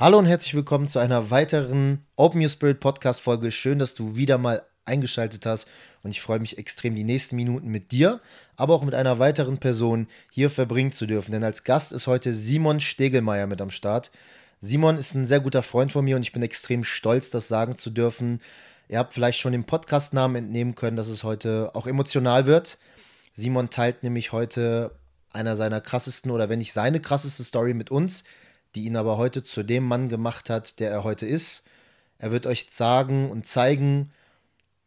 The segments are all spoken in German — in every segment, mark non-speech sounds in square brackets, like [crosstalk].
Hallo und herzlich willkommen zu einer weiteren Open Your Spirit Podcast Folge. Schön, dass du wieder mal eingeschaltet hast und ich freue mich extrem, die nächsten Minuten mit dir, aber auch mit einer weiteren Person hier verbringen zu dürfen. Denn als Gast ist heute Simon Stegelmeier mit am Start. Simon ist ein sehr guter Freund von mir und ich bin extrem stolz, das sagen zu dürfen. Ihr habt vielleicht schon dem Podcastnamen entnehmen können, dass es heute auch emotional wird. Simon teilt nämlich heute einer seiner krassesten oder wenn nicht seine krasseste Story mit uns die ihn aber heute zu dem Mann gemacht hat, der er heute ist. Er wird euch sagen und zeigen,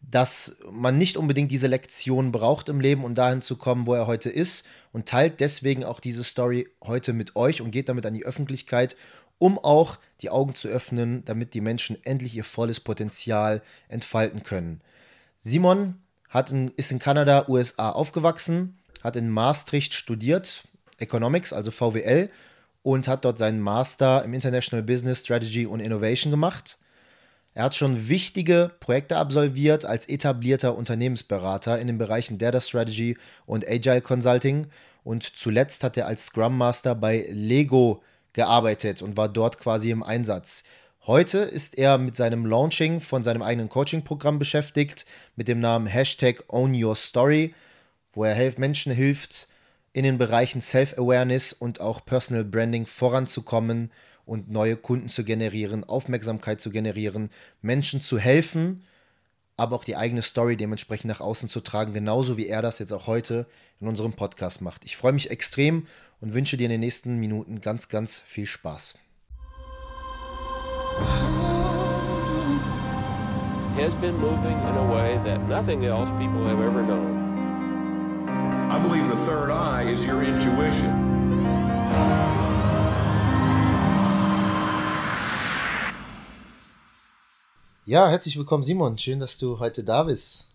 dass man nicht unbedingt diese Lektion braucht im Leben, um dahin zu kommen, wo er heute ist und teilt deswegen auch diese Story heute mit euch und geht damit an die Öffentlichkeit, um auch die Augen zu öffnen, damit die Menschen endlich ihr volles Potenzial entfalten können. Simon hat in, ist in Kanada, USA aufgewachsen, hat in Maastricht studiert, Economics, also VWL, und hat dort seinen Master im International Business Strategy und Innovation gemacht. Er hat schon wichtige Projekte absolviert als etablierter Unternehmensberater in den Bereichen Data Strategy und Agile Consulting und zuletzt hat er als Scrum Master bei Lego gearbeitet und war dort quasi im Einsatz. Heute ist er mit seinem Launching von seinem eigenen Coaching-Programm beschäftigt mit dem Namen Hashtag Own Your Story, wo er Menschen hilft, in den Bereichen Self-Awareness und auch Personal Branding voranzukommen und neue Kunden zu generieren, Aufmerksamkeit zu generieren, Menschen zu helfen, aber auch die eigene Story dementsprechend nach außen zu tragen, genauso wie er das jetzt auch heute in unserem Podcast macht. Ich freue mich extrem und wünsche dir in den nächsten Minuten ganz, ganz viel Spaß. Has been moving in a way that nothing else people have ever known. I believe the third eye is your intuition. Ja, herzlich willkommen, Simon. Schön, dass du heute da bist.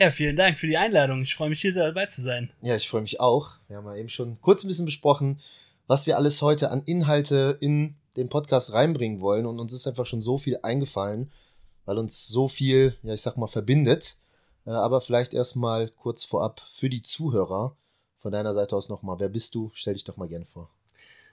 Ja, vielen Dank für die Einladung. Ich freue mich, hier dabei zu sein. Ja, ich freue mich auch. Wir haben ja eben schon kurz ein bisschen besprochen, was wir alles heute an Inhalte in den Podcast reinbringen wollen. Und uns ist einfach schon so viel eingefallen, weil uns so viel, ja, ich sag mal, verbindet. Äh, aber vielleicht erstmal kurz vorab für die Zuhörer von deiner Seite aus nochmal. Wer bist du? Stell dich doch mal gerne vor.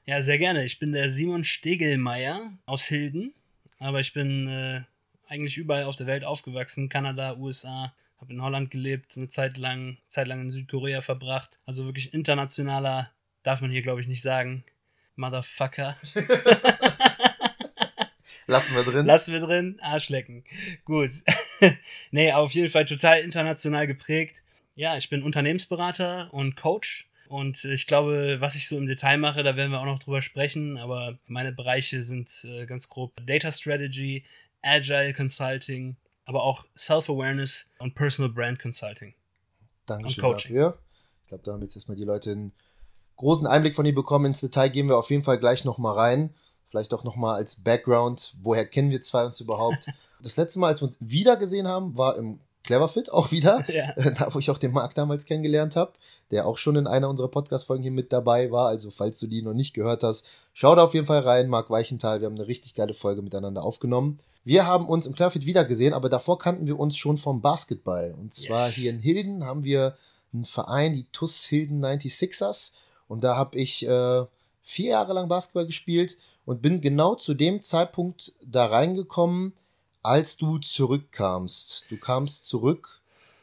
Ja, sehr gerne. Ich bin der Simon Stegelmeier aus Hilden, aber ich bin äh, eigentlich überall auf der Welt aufgewachsen. Kanada, USA, habe in Holland gelebt, eine Zeit lang, Zeit lang in Südkorea verbracht. Also wirklich internationaler, darf man hier glaube ich nicht sagen. Motherfucker. [laughs] [laughs] Lassen wir drin. Lassen wir drin, Arschlecken. Gut. [laughs] nee, auf jeden Fall total international geprägt. Ja, ich bin Unternehmensberater und Coach. Und ich glaube, was ich so im Detail mache, da werden wir auch noch drüber sprechen. Aber meine Bereiche sind äh, ganz grob Data Strategy, Agile Consulting, aber auch Self-Awareness und Personal Brand Consulting. Dankeschön dafür. Ich glaube, da haben jetzt erstmal die Leute einen großen Einblick von dir bekommen. Ins Detail gehen wir auf jeden Fall gleich nochmal rein. Vielleicht auch nochmal als Background, woher kennen wir zwei uns überhaupt? [laughs] Das letzte Mal, als wir uns wieder gesehen haben, war im Cleverfit auch wieder, [laughs] ja. [laughs] da wo ich auch den Marc damals kennengelernt habe, der auch schon in einer unserer Podcast-Folgen hier mit dabei war. Also, falls du die noch nicht gehört hast, schau da auf jeden Fall rein, Marc Weichenthal. Wir haben eine richtig geile Folge miteinander aufgenommen. Wir haben uns im Cleverfit wieder gesehen, aber davor kannten wir uns schon vom Basketball. Und zwar yes. hier in Hilden haben wir einen Verein, die TUS Hilden 96ers. Und da habe ich äh, vier Jahre lang Basketball gespielt und bin genau zu dem Zeitpunkt da reingekommen, als du zurückkamst. Du kamst zurück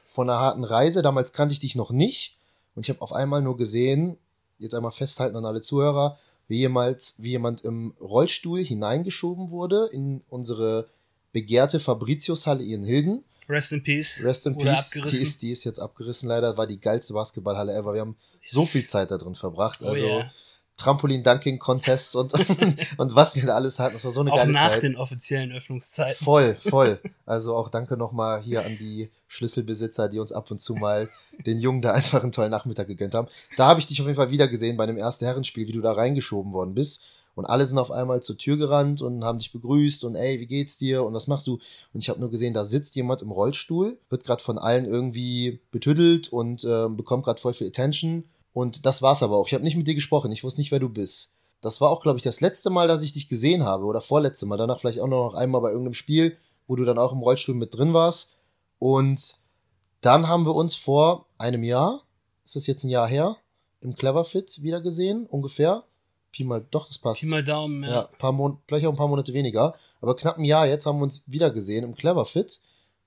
von einer harten Reise. Damals kannte ich dich noch nicht. Und ich habe auf einmal nur gesehen, jetzt einmal festhalten an alle Zuhörer, wie, jemals, wie jemand im Rollstuhl hineingeschoben wurde in unsere begehrte Fabricius-Halle in Hilden. Rest in Peace. Rest in Peace. Die ist, die ist jetzt abgerissen leider. War die geilste Basketballhalle ever. Wir haben so viel Zeit da drin verbracht. Oh also oh yeah. Trampolin-Dunking-Contests und, [laughs] und was wir da alles hatten. Das war so eine auch geile nach Zeit. den offiziellen Öffnungszeiten. Voll, [laughs] voll. Also auch danke nochmal hier an die Schlüsselbesitzer, die uns ab und zu mal den Jungen da einfach einen tollen Nachmittag gegönnt haben. Da habe ich dich auf jeden Fall wieder gesehen bei einem ersten Herrenspiel, wie du da reingeschoben worden bist. Und alle sind auf einmal zur Tür gerannt und haben dich begrüßt und ey, wie geht's dir und was machst du? Und ich habe nur gesehen, da sitzt jemand im Rollstuhl, wird gerade von allen irgendwie betüdelt und äh, bekommt gerade voll viel Attention und das war's aber auch. Ich habe nicht mit dir gesprochen. Ich wusste nicht, wer du bist. Das war auch, glaube ich, das letzte Mal, dass ich dich gesehen habe. Oder vorletzte Mal. Danach vielleicht auch noch einmal bei irgendeinem Spiel, wo du dann auch im Rollstuhl mit drin warst. Und dann haben wir uns vor einem Jahr, ist das jetzt ein Jahr her, im Cleverfit wieder gesehen, ungefähr. Pi mal, doch, das passt. Pi mal Daumen, ja. ja paar Mon vielleicht auch ein paar Monate weniger. Aber knapp ein Jahr jetzt haben wir uns wieder gesehen im Cleverfit,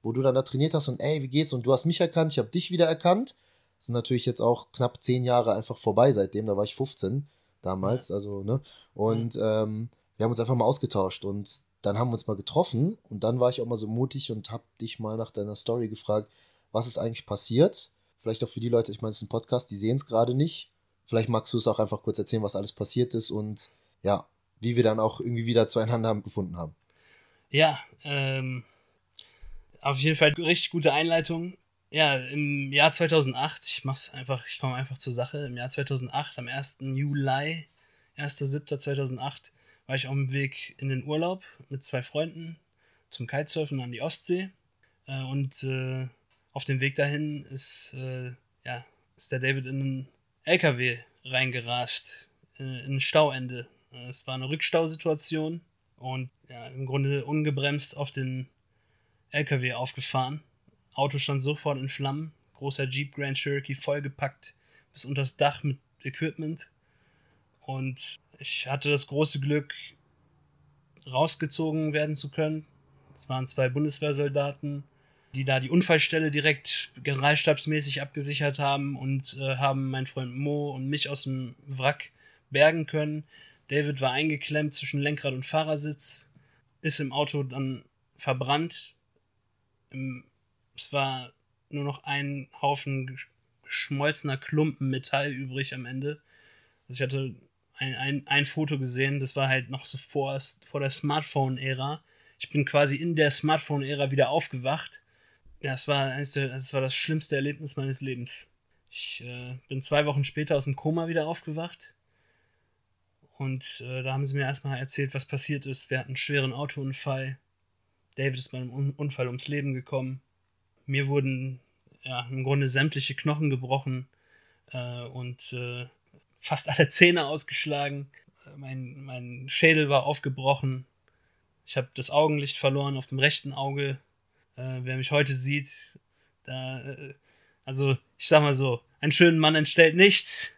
wo du dann da trainiert hast und ey, wie geht's? Und du hast mich erkannt, ich habe dich wieder erkannt. Sind natürlich jetzt auch knapp zehn Jahre einfach vorbei seitdem, da war ich 15 damals, also, ne? Und ähm, wir haben uns einfach mal ausgetauscht und dann haben wir uns mal getroffen und dann war ich auch mal so mutig und habe dich mal nach deiner Story gefragt, was ist eigentlich passiert? Vielleicht auch für die Leute, ich meine, es ist ein Podcast, die sehen es gerade nicht. Vielleicht magst du es auch einfach kurz erzählen, was alles passiert ist und ja, wie wir dann auch irgendwie wieder zueinander gefunden haben. Ja, ähm, auf jeden Fall richtig gute Einleitung. Ja, im Jahr 2008, ich mach's einfach, ich komme einfach zur Sache. Im Jahr 2008, am 1. Juli, 1.7.2008, war ich auf dem Weg in den Urlaub mit zwei Freunden zum Kitesurfen an die Ostsee. Äh, und äh, auf dem Weg dahin ist, äh, ja, ist der David in einen LKW reingerast, äh, in ein Stauende. Es war eine Rückstausituation und ja, im Grunde ungebremst auf den LKW aufgefahren. Auto stand sofort in Flammen. Großer Jeep Grand Cherokee vollgepackt bis unter das Dach mit Equipment. Und ich hatte das große Glück, rausgezogen werden zu können. Es waren zwei Bundeswehrsoldaten, die da die Unfallstelle direkt generalstabsmäßig abgesichert haben und äh, haben meinen Freund Mo und mich aus dem Wrack bergen können. David war eingeklemmt zwischen Lenkrad und Fahrersitz, ist im Auto dann verbrannt. Es war nur noch ein Haufen geschmolzener Klumpen Metall übrig am Ende. Also ich hatte ein, ein, ein Foto gesehen, das war halt noch so vor, vor der Smartphone-Ära. Ich bin quasi in der Smartphone-Ära wieder aufgewacht. Das war, eines der, das war das schlimmste Erlebnis meines Lebens. Ich äh, bin zwei Wochen später aus dem Koma wieder aufgewacht. Und äh, da haben sie mir erstmal erzählt, was passiert ist. Wir hatten einen schweren Autounfall. David ist bei einem Un Unfall ums Leben gekommen. Mir wurden ja, im Grunde sämtliche Knochen gebrochen äh, und äh, fast alle [laughs] Zähne ausgeschlagen. Mein, mein Schädel war aufgebrochen. Ich habe das Augenlicht verloren auf dem rechten Auge. Äh, wer mich heute sieht, da, äh, also ich sag mal so, einen schönen Mann entstellt nichts.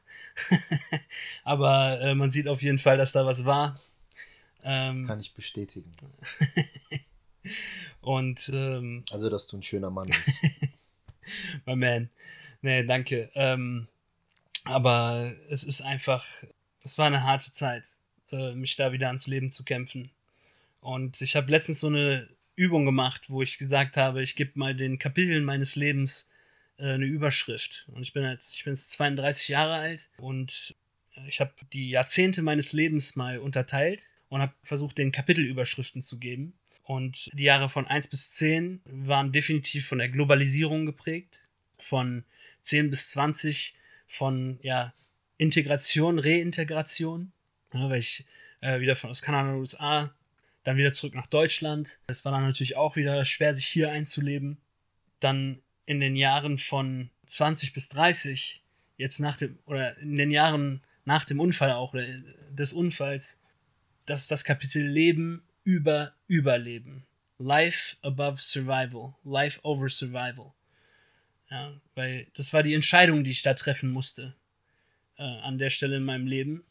[laughs] Aber äh, man sieht auf jeden Fall, dass da was war. Ähm, Kann ich bestätigen. [laughs] und ähm, also, dass du ein schöner Mann [laughs] bist. My man. Nee, danke. Ähm, aber es ist einfach, es war eine harte Zeit, äh, mich da wieder ans Leben zu kämpfen. Und ich habe letztens so eine Übung gemacht, wo ich gesagt habe, ich gebe mal den Kapiteln meines Lebens äh, eine Überschrift. Und ich bin jetzt, ich bin jetzt 32 Jahre alt und ich habe die Jahrzehnte meines Lebens mal unterteilt und habe versucht, den Kapitelüberschriften zu geben. Und die Jahre von 1 bis 10 waren definitiv von der Globalisierung geprägt. Von 10 bis 20 von ja, Integration, Reintegration, ja, weil ich äh, wieder von aus Kanada und USA dann wieder zurück nach Deutschland. Es war dann natürlich auch wieder schwer, sich hier einzuleben. Dann in den Jahren von 20 bis 30, jetzt nach dem, oder in den Jahren nach dem Unfall auch, oder des Unfalls, das ist das Kapitel Leben über Überleben. Life above Survival. Life over Survival. Ja, weil das war die Entscheidung, die ich da treffen musste äh, an der Stelle in meinem Leben.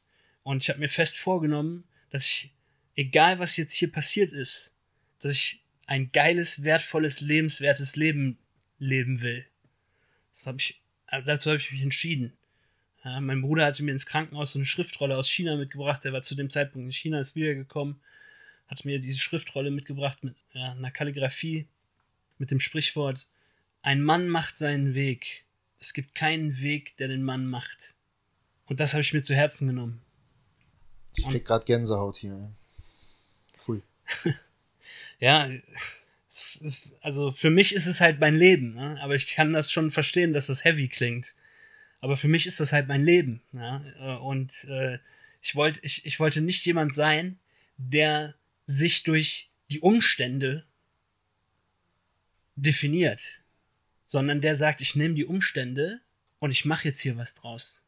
Und ich habe mir fest vorgenommen, dass ich, egal was jetzt hier passiert ist, dass ich ein geiles, wertvolles, lebenswertes Leben leben will. Das hab ich, äh, dazu habe ich mich entschieden. Ja, mein Bruder hatte mir ins Krankenhaus so eine Schriftrolle aus China mitgebracht. Der war zu dem Zeitpunkt in China, ist wiedergekommen, hat mir diese Schriftrolle mitgebracht mit ja, einer Kalligrafie, mit dem Sprichwort ein Mann macht seinen Weg. Es gibt keinen Weg, der den Mann macht. Und das habe ich mir zu Herzen genommen. Ich krieg gerade Gänsehaut hier. Full. [laughs] ja, ist, also für mich ist es halt mein Leben, ne? aber ich kann das schon verstehen, dass das heavy klingt. Aber für mich ist das halt mein Leben. Ne? Und äh, ich, wollt, ich, ich wollte nicht jemand sein, der sich durch die Umstände definiert sondern der sagt, ich nehme die Umstände und ich mache jetzt hier was draus.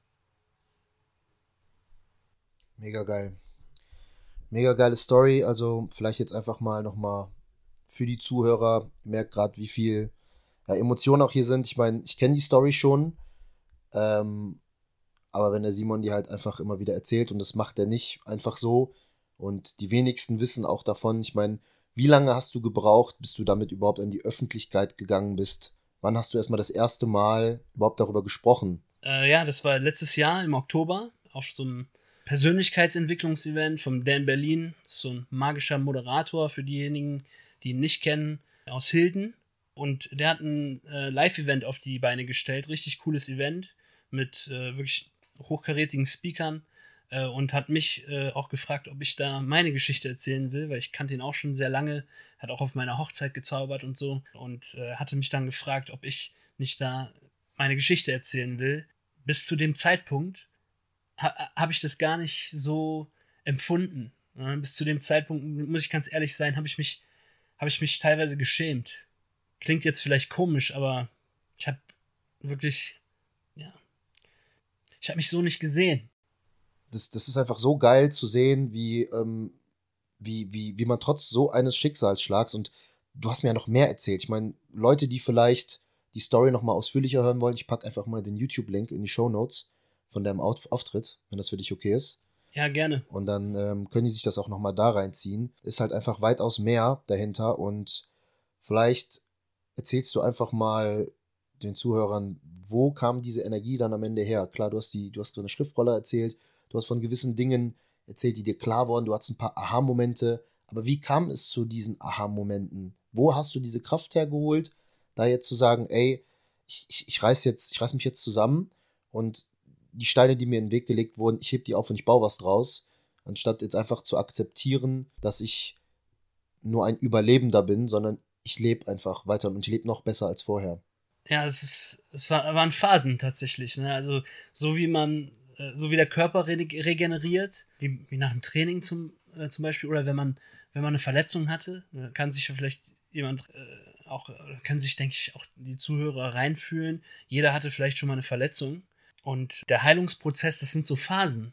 Mega geil. Mega geile Story. Also vielleicht jetzt einfach mal nochmal für die Zuhörer. Merkt gerade, wie viel ja, Emotionen auch hier sind. Ich meine, ich kenne die Story schon. Ähm, Aber wenn der Simon dir halt einfach immer wieder erzählt und das macht er nicht einfach so und die wenigsten wissen auch davon, ich meine, wie lange hast du gebraucht, bis du damit überhaupt in die Öffentlichkeit gegangen bist? Wann hast du erstmal das erste Mal überhaupt darüber gesprochen? Äh, ja, das war letztes Jahr im Oktober auf so einem Persönlichkeitsentwicklungsevent vom Dan Berlin. So ein magischer Moderator für diejenigen, die ihn nicht kennen, aus Hilden. Und der hat ein äh, Live-Event auf die Beine gestellt. Richtig cooles Event mit äh, wirklich hochkarätigen Speakern äh, und hat mich äh, auch gefragt, ob ich da meine Geschichte erzählen will, weil ich kannte ihn auch schon sehr lange, hat auch auf meiner Hochzeit gezaubert und so und äh, hatte mich dann gefragt, ob ich nicht da meine Geschichte erzählen will. Bis zu dem Zeitpunkt ha habe ich das gar nicht so empfunden. Ja, bis zu dem Zeitpunkt, muss ich ganz ehrlich sein, habe ich mich, habe ich mich teilweise geschämt. Klingt jetzt vielleicht komisch, aber ich habe wirklich, ja, ich habe mich so nicht gesehen. Das, das ist einfach so geil zu sehen, wie, ähm, wie, wie, wie man trotz so eines Schicksalsschlags und du hast mir ja noch mehr erzählt. Ich meine, Leute, die vielleicht die Story noch mal ausführlicher hören wollen, ich packe einfach mal den YouTube-Link in die Show Notes von deinem Auftritt, wenn das für dich okay ist. Ja, gerne. Und dann ähm, können die sich das auch noch mal da reinziehen. Ist halt einfach weitaus mehr dahinter und vielleicht erzählst du einfach mal den Zuhörern, wo kam diese Energie dann am Ende her? Klar, du hast die, du hast eine Schriftrolle erzählt, du hast von gewissen Dingen erzählt, die dir klar wurden, du hast ein paar Aha-Momente, aber wie kam es zu diesen Aha-Momenten? Wo hast du diese Kraft hergeholt, da jetzt zu sagen, ey, ich, ich, ich reiß jetzt, ich reiß mich jetzt zusammen und die Steine, die mir in den Weg gelegt wurden, ich heb die auf und ich baue was draus, anstatt jetzt einfach zu akzeptieren, dass ich nur ein Überlebender bin, sondern ich lebe einfach weiter und ich lebe noch besser als vorher. Ja, es, ist, es war, waren Phasen tatsächlich. Ne? Also so wie man, so wie der Körper re regeneriert, wie, wie nach dem Training zum, äh, zum Beispiel, oder wenn man, wenn man eine Verletzung hatte, äh, kann sich ja vielleicht jemand äh, auch, können sich, denke ich, auch die Zuhörer reinfühlen. Jeder hatte vielleicht schon mal eine Verletzung. Und der Heilungsprozess, das sind so Phasen.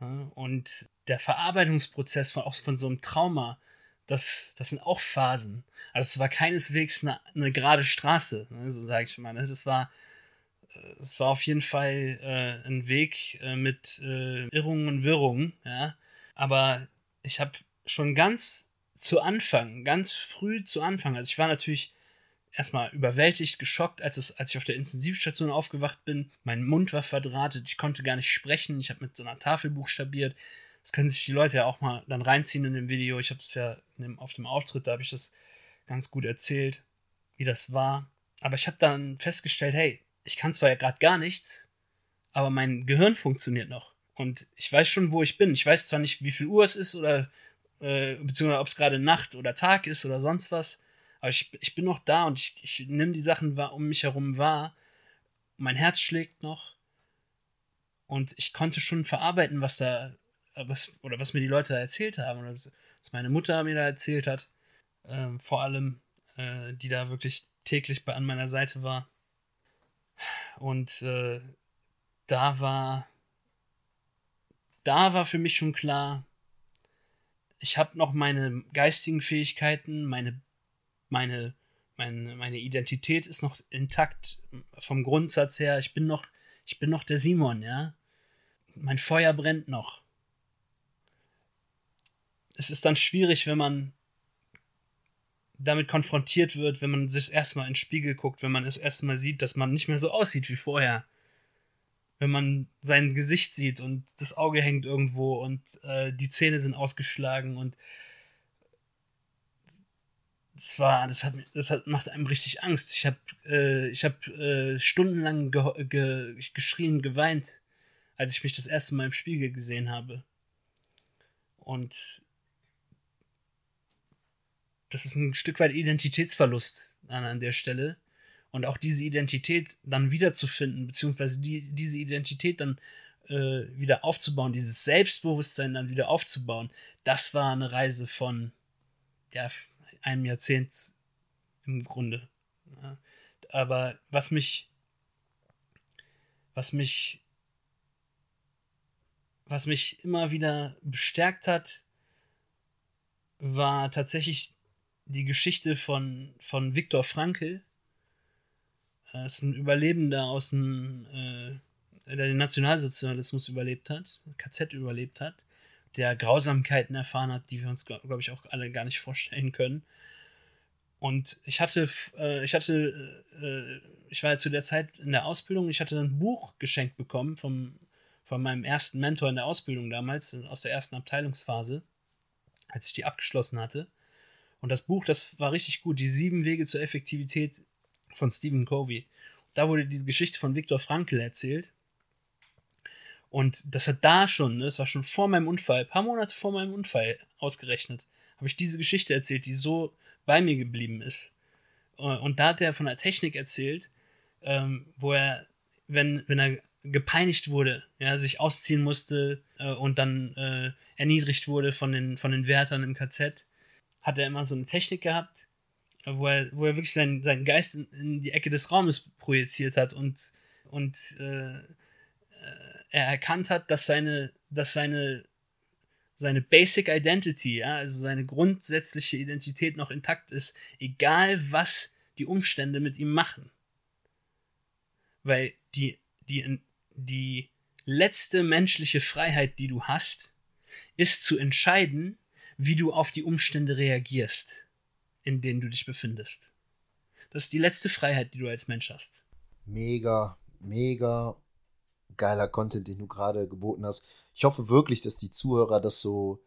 Ja? Und der Verarbeitungsprozess von, auch von so einem Trauma, das, das sind auch Phasen. Also es war keineswegs eine, eine gerade Straße, ne, so sage ich mal. Ne? Das war, äh, es war auf jeden Fall äh, ein Weg äh, mit äh, Irrungen und Wirrungen, ja. Aber ich habe schon ganz zu Anfang, ganz früh zu Anfang, also ich war natürlich erstmal überwältigt, geschockt, als, es, als ich auf der Intensivstation aufgewacht bin. Mein Mund war verdrahtet, ich konnte gar nicht sprechen, ich habe mit so einer Tafel buchstabiert. Das können sich die Leute ja auch mal dann reinziehen in dem Video. Ich habe das ja dem, auf dem Auftritt, da habe ich das ganz gut erzählt, wie das war. Aber ich habe dann festgestellt, hey, ich kann zwar ja gerade gar nichts, aber mein Gehirn funktioniert noch. Und ich weiß schon, wo ich bin. Ich weiß zwar nicht, wie viel Uhr es ist oder äh, beziehungsweise ob es gerade Nacht oder Tag ist oder sonst was, aber ich, ich bin noch da und ich, ich nehme die Sachen um mich herum wahr. Mein Herz schlägt noch und ich konnte schon verarbeiten, was da was, oder was mir die Leute da erzählt haben, oder was meine Mutter mir da erzählt hat, äh, vor allem, äh, die da wirklich täglich bei, an meiner Seite war. Und äh, da war, da war für mich schon klar, ich habe noch meine geistigen Fähigkeiten, meine, meine, meine, meine Identität ist noch intakt vom Grundsatz her. Ich bin noch, ich bin noch der Simon, ja. Mein Feuer brennt noch es ist dann schwierig, wenn man damit konfrontiert wird, wenn man sich erstmal in den Spiegel guckt, wenn man es erstmal sieht, dass man nicht mehr so aussieht wie vorher. Wenn man sein Gesicht sieht und das Auge hängt irgendwo und äh, die Zähne sind ausgeschlagen und das war, das hat, das hat, macht einem richtig Angst. Ich habe äh, ich hab, äh, stundenlang ge ge geschrien, geweint, als ich mich das erste Mal im Spiegel gesehen habe. Und das ist ein Stück weit Identitätsverlust an, an der Stelle. Und auch diese Identität dann wiederzufinden, beziehungsweise die, diese Identität dann äh, wieder aufzubauen, dieses Selbstbewusstsein dann wieder aufzubauen, das war eine Reise von ja, einem Jahrzehnt im Grunde. Ja. Aber was mich, was mich, was mich immer wieder bestärkt hat, war tatsächlich die Geschichte von, von Viktor Frankl. Er ist ein Überlebender aus dem, äh, der den Nationalsozialismus überlebt hat, KZ überlebt hat, der Grausamkeiten erfahren hat, die wir uns, glaube glaub ich, auch alle gar nicht vorstellen können. Und ich hatte, äh, ich hatte, äh, ich war ja zu der Zeit in der Ausbildung, ich hatte ein Buch geschenkt bekommen vom, von meinem ersten Mentor in der Ausbildung damals, aus der ersten Abteilungsphase, als ich die abgeschlossen hatte. Und das Buch, das war richtig gut, die sieben Wege zur Effektivität von Stephen Covey. Da wurde diese Geschichte von Viktor Frankl erzählt. Und das hat da schon, ne, das war schon vor meinem Unfall, ein paar Monate vor meinem Unfall ausgerechnet, habe ich diese Geschichte erzählt, die so bei mir geblieben ist. Äh, und da hat er von der Technik erzählt, ähm, wo er, wenn, wenn er gepeinigt wurde, ja, sich ausziehen musste äh, und dann äh, erniedrigt wurde von den, von den Wärtern im KZ, hat er immer so eine Technik gehabt, wo er, wo er wirklich seinen, seinen Geist in, in die Ecke des Raumes projiziert hat und, und äh, er erkannt hat, dass seine, dass seine, seine Basic Identity, ja, also seine grundsätzliche Identität noch intakt ist, egal was die Umstände mit ihm machen. Weil die, die, die letzte menschliche Freiheit, die du hast, ist zu entscheiden, wie du auf die Umstände reagierst, in denen du dich befindest. Das ist die letzte Freiheit, die du als Mensch hast. Mega, mega geiler Content, den du gerade geboten hast. Ich hoffe wirklich, dass die Zuhörer das so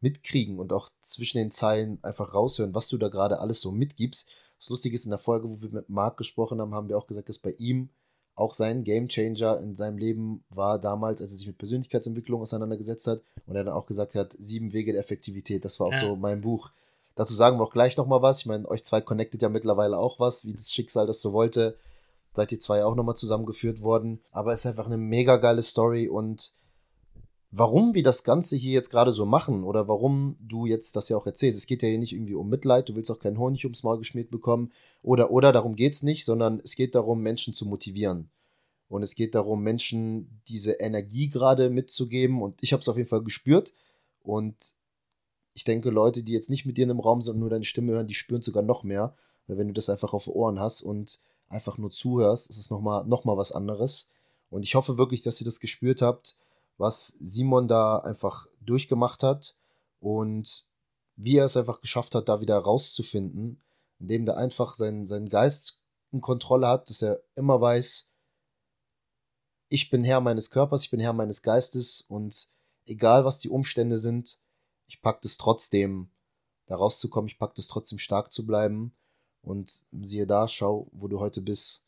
mitkriegen und auch zwischen den Zeilen einfach raushören, was du da gerade alles so mitgibst. Das Lustige ist, in der Folge, wo wir mit Marc gesprochen haben, haben wir auch gesagt, dass bei ihm auch sein Gamechanger in seinem Leben war damals, als er sich mit Persönlichkeitsentwicklung auseinandergesetzt hat und er dann auch gesagt hat, sieben Wege der Effektivität. Das war auch ja. so mein Buch. Dazu sagen wir auch gleich nochmal was. Ich meine, euch zwei connectet ja mittlerweile auch was, wie das Schicksal das so wollte seid ihr zwei auch nochmal zusammengeführt worden. Aber es ist einfach eine mega geile Story und warum wir das Ganze hier jetzt gerade so machen oder warum du jetzt das ja auch erzählst. Es geht ja hier nicht irgendwie um Mitleid, du willst auch keinen Honig ums Maul geschmiert bekommen oder, oder, darum geht es nicht, sondern es geht darum, Menschen zu motivieren. Und es geht darum, Menschen diese Energie gerade mitzugeben. Und ich habe es auf jeden Fall gespürt. Und ich denke, Leute, die jetzt nicht mit dir in einem Raum sind und nur deine Stimme hören, die spüren sogar noch mehr. Weil wenn du das einfach auf Ohren hast und einfach nur zuhörst, ist es nochmal noch mal was anderes. Und ich hoffe wirklich, dass ihr das gespürt habt, was Simon da einfach durchgemacht hat und wie er es einfach geschafft hat, da wieder rauszufinden, indem er einfach seinen, seinen Geist in Kontrolle hat, dass er immer weiß, ich bin Herr meines Körpers, ich bin Herr meines Geistes und egal was die Umstände sind, ich packe es trotzdem, da rauszukommen, ich packe es trotzdem stark zu bleiben und siehe da, schau, wo du heute bist.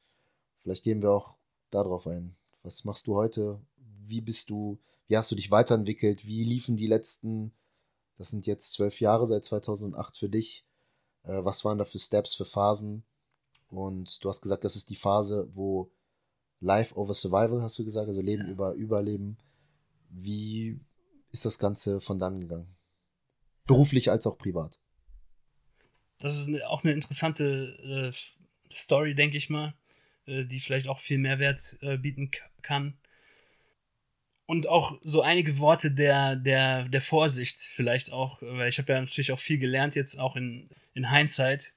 Vielleicht gehen wir auch darauf ein. Was machst du heute? Wie bist du? Wie hast du dich weiterentwickelt? Wie liefen die letzten, das sind jetzt zwölf Jahre seit 2008 für dich? Äh, was waren da für Steps, für Phasen? Und du hast gesagt, das ist die Phase, wo Life over Survival, hast du gesagt, also Leben ja. über Überleben. Wie ist das Ganze von dann gegangen? Beruflich als auch privat. Das ist auch eine interessante äh, Story, denke ich mal, äh, die vielleicht auch viel Mehrwert äh, bieten kann. Und auch so einige Worte der, der, der Vorsicht vielleicht auch, weil ich habe ja natürlich auch viel gelernt jetzt auch in, in Hindsight,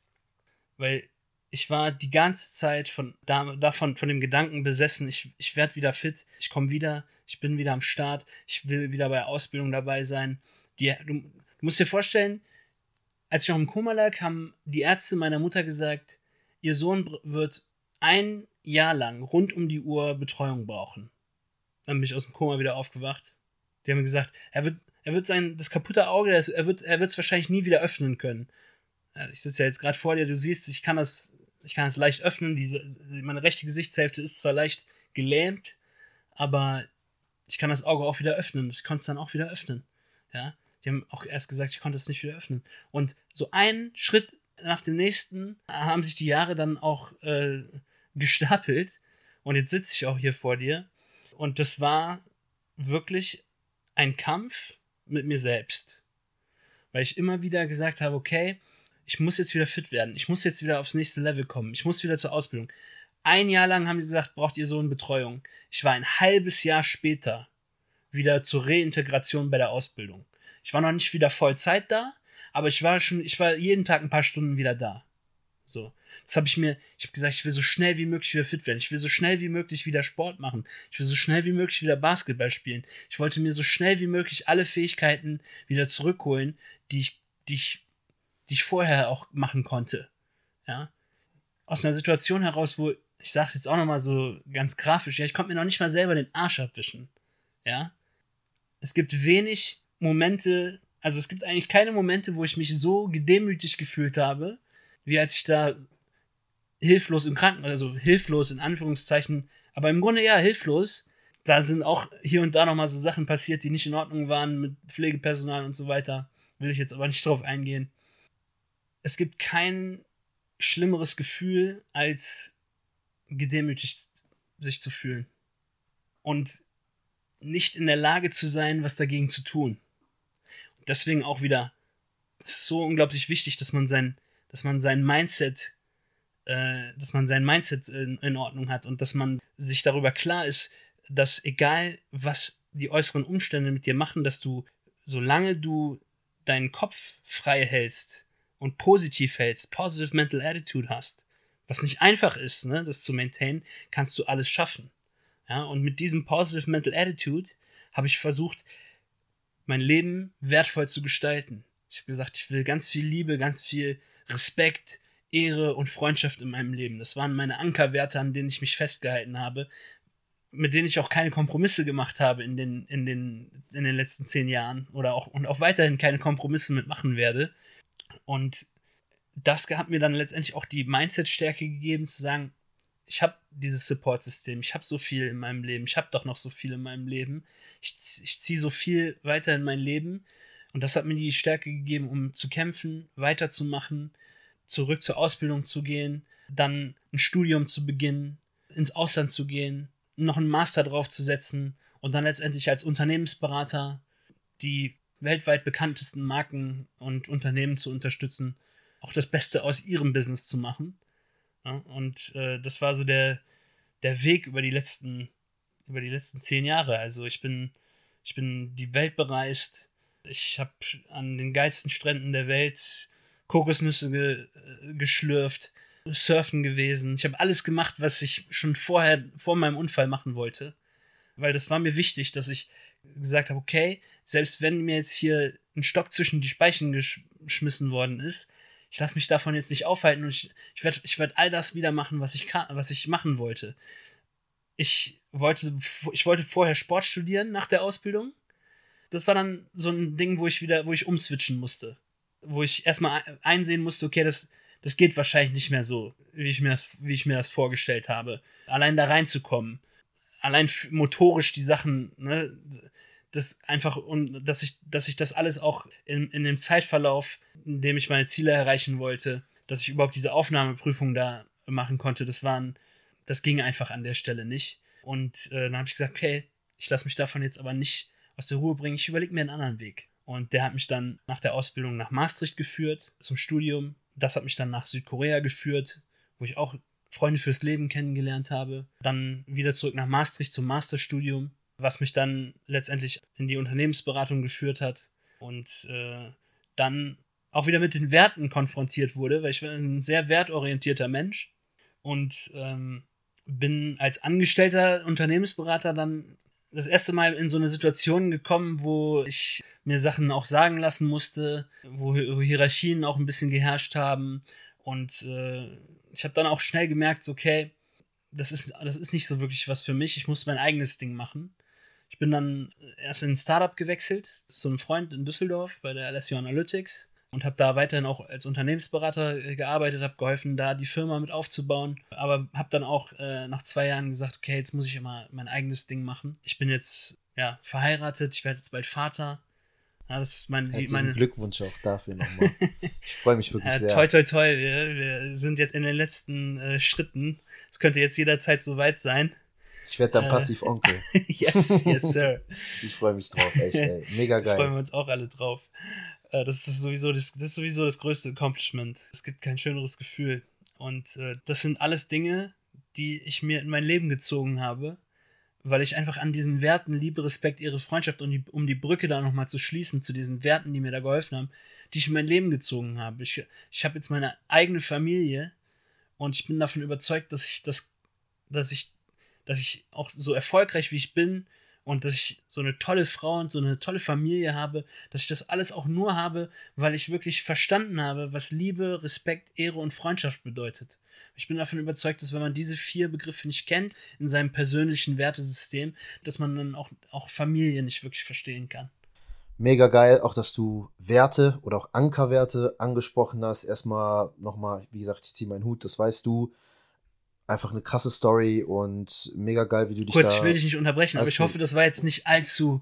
weil ich war die ganze Zeit von, davon, von dem Gedanken besessen, ich, ich werde wieder fit, ich komme wieder, ich bin wieder am Start, ich will wieder bei Ausbildung dabei sein. Die, du, du musst dir vorstellen, als ich noch im Koma lag, haben die Ärzte meiner Mutter gesagt, ihr Sohn wird ein Jahr lang rund um die Uhr Betreuung brauchen. Dann bin ich aus dem Koma wieder aufgewacht. Die haben gesagt, er wird, er wird sein, das kaputte Auge, er wird, er wird es wahrscheinlich nie wieder öffnen können. Ich sitze ja jetzt gerade vor dir, du siehst, ich kann das, ich kann das leicht öffnen. Diese, meine rechte Gesichtshälfte ist zwar leicht gelähmt, aber ich kann das Auge auch wieder öffnen. Ich konnte es dann auch wieder öffnen. Ja. Die haben auch erst gesagt, ich konnte es nicht wieder öffnen. Und so einen Schritt nach dem nächsten haben sich die Jahre dann auch äh, gestapelt. Und jetzt sitze ich auch hier vor dir. Und das war wirklich ein Kampf mit mir selbst. Weil ich immer wieder gesagt habe, okay, ich muss jetzt wieder fit werden. Ich muss jetzt wieder aufs nächste Level kommen. Ich muss wieder zur Ausbildung. Ein Jahr lang haben die gesagt, braucht ihr so eine Betreuung. Ich war ein halbes Jahr später wieder zur Reintegration bei der Ausbildung. Ich war noch nicht wieder Vollzeit da, aber ich war schon, ich war jeden Tag ein paar Stunden wieder da. Das habe ich mir, ich habe gesagt, ich will so schnell wie möglich wieder fit werden. Ich will so schnell wie möglich wieder Sport machen. Ich will so schnell wie möglich wieder Basketball spielen. Ich wollte mir so schnell wie möglich alle Fähigkeiten wieder zurückholen, die ich, die ich, die ich vorher auch machen konnte. Ja. Aus einer Situation heraus, wo, ich sage jetzt auch nochmal so ganz grafisch, ja, ich konnte mir noch nicht mal selber den Arsch abwischen. Ja. Es gibt wenig Momente, also es gibt eigentlich keine Momente, wo ich mich so gedemütigt gefühlt habe, wie als ich da hilflos im Krankenhaus, also hilflos in Anführungszeichen, aber im Grunde ja hilflos. Da sind auch hier und da nochmal so Sachen passiert, die nicht in Ordnung waren mit Pflegepersonal und so weiter. Will ich jetzt aber nicht drauf eingehen. Es gibt kein schlimmeres Gefühl, als gedemütigt sich zu fühlen. Und nicht in der Lage zu sein, was dagegen zu tun deswegen auch wieder so unglaublich wichtig, dass man sein, dass man sein Mindset, äh, dass man sein Mindset in, in Ordnung hat und dass man sich darüber klar ist, dass egal was die äußeren Umstände mit dir machen, dass du, solange du deinen Kopf frei hältst und positiv hältst, positive mental attitude hast, was nicht einfach ist, ne, das zu maintain, kannst du alles schaffen. Ja, und mit diesem positive mental attitude habe ich versucht, mein Leben wertvoll zu gestalten. Ich habe gesagt, ich will ganz viel Liebe, ganz viel Respekt, Ehre und Freundschaft in meinem Leben. Das waren meine Ankerwerte, an denen ich mich festgehalten habe, mit denen ich auch keine Kompromisse gemacht habe in den, in den, in den letzten zehn Jahren oder auch und auch weiterhin keine Kompromisse mitmachen werde. Und das hat mir dann letztendlich auch die Mindset-Stärke gegeben, zu sagen, ich habe dieses Support-System, ich habe so viel in meinem Leben, ich habe doch noch so viel in meinem Leben, ich, ich ziehe so viel weiter in mein Leben und das hat mir die Stärke gegeben, um zu kämpfen, weiterzumachen, zurück zur Ausbildung zu gehen, dann ein Studium zu beginnen, ins Ausland zu gehen, noch einen Master draufzusetzen und dann letztendlich als Unternehmensberater die weltweit bekanntesten Marken und Unternehmen zu unterstützen, auch das Beste aus ihrem Business zu machen ja, und äh, das war so der, der Weg über die letzten, über die letzten zehn Jahre. Also ich bin, ich bin die Welt bereist. Ich habe an den geilsten Stränden der Welt Kokosnüsse ge, äh, geschlürft, surfen gewesen. Ich habe alles gemacht, was ich schon vorher, vor meinem Unfall machen wollte. Weil das war mir wichtig, dass ich gesagt habe, okay, selbst wenn mir jetzt hier ein Stock zwischen die Speichen geschmissen worden ist, ich lasse mich davon jetzt nicht aufhalten und ich, ich werde ich werd all das wieder machen, was ich, was ich machen wollte. Ich wollte, ich wollte vorher Sport studieren nach der Ausbildung. Das war dann so ein Ding, wo ich wieder, wo ich umswitchen musste. Wo ich erstmal einsehen musste, okay, das, das geht wahrscheinlich nicht mehr so, wie ich mir das, wie ich mir das vorgestellt habe. Allein da reinzukommen. Allein motorisch die Sachen, ne, das einfach und dass ich, dass ich das alles auch in, in dem Zeitverlauf, in dem ich meine Ziele erreichen wollte, dass ich überhaupt diese Aufnahmeprüfung da machen konnte, das waren, das ging einfach an der Stelle nicht. Und äh, dann habe ich gesagt, okay, ich lasse mich davon jetzt aber nicht aus der Ruhe bringen, ich überlege mir einen anderen Weg. Und der hat mich dann nach der Ausbildung nach Maastricht geführt, zum Studium. Das hat mich dann nach Südkorea geführt, wo ich auch Freunde fürs Leben kennengelernt habe. Dann wieder zurück nach Maastricht zum Masterstudium was mich dann letztendlich in die Unternehmensberatung geführt hat und äh, dann auch wieder mit den Werten konfrontiert wurde, weil ich bin ein sehr wertorientierter Mensch und ähm, bin als angestellter Unternehmensberater dann das erste Mal in so eine Situation gekommen, wo ich mir Sachen auch sagen lassen musste, wo, wo Hierarchien auch ein bisschen geherrscht haben. Und äh, ich habe dann auch schnell gemerkt, okay, das ist, das ist nicht so wirklich was für mich, ich muss mein eigenes Ding machen. Ich bin dann erst in ein Startup gewechselt, zu einem Freund in Düsseldorf bei der LSU Analytics und habe da weiterhin auch als Unternehmensberater äh, gearbeitet, habe geholfen, da die Firma mit aufzubauen, aber habe dann auch äh, nach zwei Jahren gesagt, okay, jetzt muss ich immer mein eigenes Ding machen. Ich bin jetzt ja verheiratet, ich werde jetzt bald Vater. Ja, das ist mein, Herzlichen meine Glückwunsch auch dafür nochmal. ich freue mich wirklich [laughs] ja, sehr. Toi, toi, toi. Wir, wir sind jetzt in den letzten äh, Schritten. Es könnte jetzt jederzeit soweit sein. Ich werde dann äh, Passiv-Onkel. [laughs] yes, yes, sir. ich freue mich drauf, echt, [laughs] ey. Mega geil. Freuen wir uns auch alle drauf. Äh, das ist sowieso das, das ist sowieso das größte Accomplishment. Es gibt kein schöneres Gefühl. Und äh, das sind alles Dinge, die ich mir in mein Leben gezogen habe, weil ich einfach an diesen Werten Liebe, Respekt, Ihre Freundschaft und die, um die Brücke da nochmal zu schließen zu diesen Werten, die mir da geholfen haben, die ich in mein Leben gezogen habe. Ich, ich habe jetzt meine eigene Familie Und ich bin davon überzeugt, dass ich das, dass ich, dass ich auch so erfolgreich wie ich bin und dass ich so eine tolle Frau und so eine tolle Familie habe, dass ich das alles auch nur habe, weil ich wirklich verstanden habe, was Liebe, Respekt, Ehre und Freundschaft bedeutet. Ich bin davon überzeugt, dass wenn man diese vier Begriffe nicht kennt in seinem persönlichen Wertesystem, dass man dann auch, auch Familie nicht wirklich verstehen kann. Mega geil, auch dass du Werte oder auch Ankerwerte angesprochen hast. Erstmal nochmal, wie gesagt, ich ziehe meinen Hut, das weißt du. Einfach eine krasse Story und mega geil, wie du dich Kurz, da... ich will dich nicht unterbrechen, aber ich hoffe, das war jetzt nicht allzu,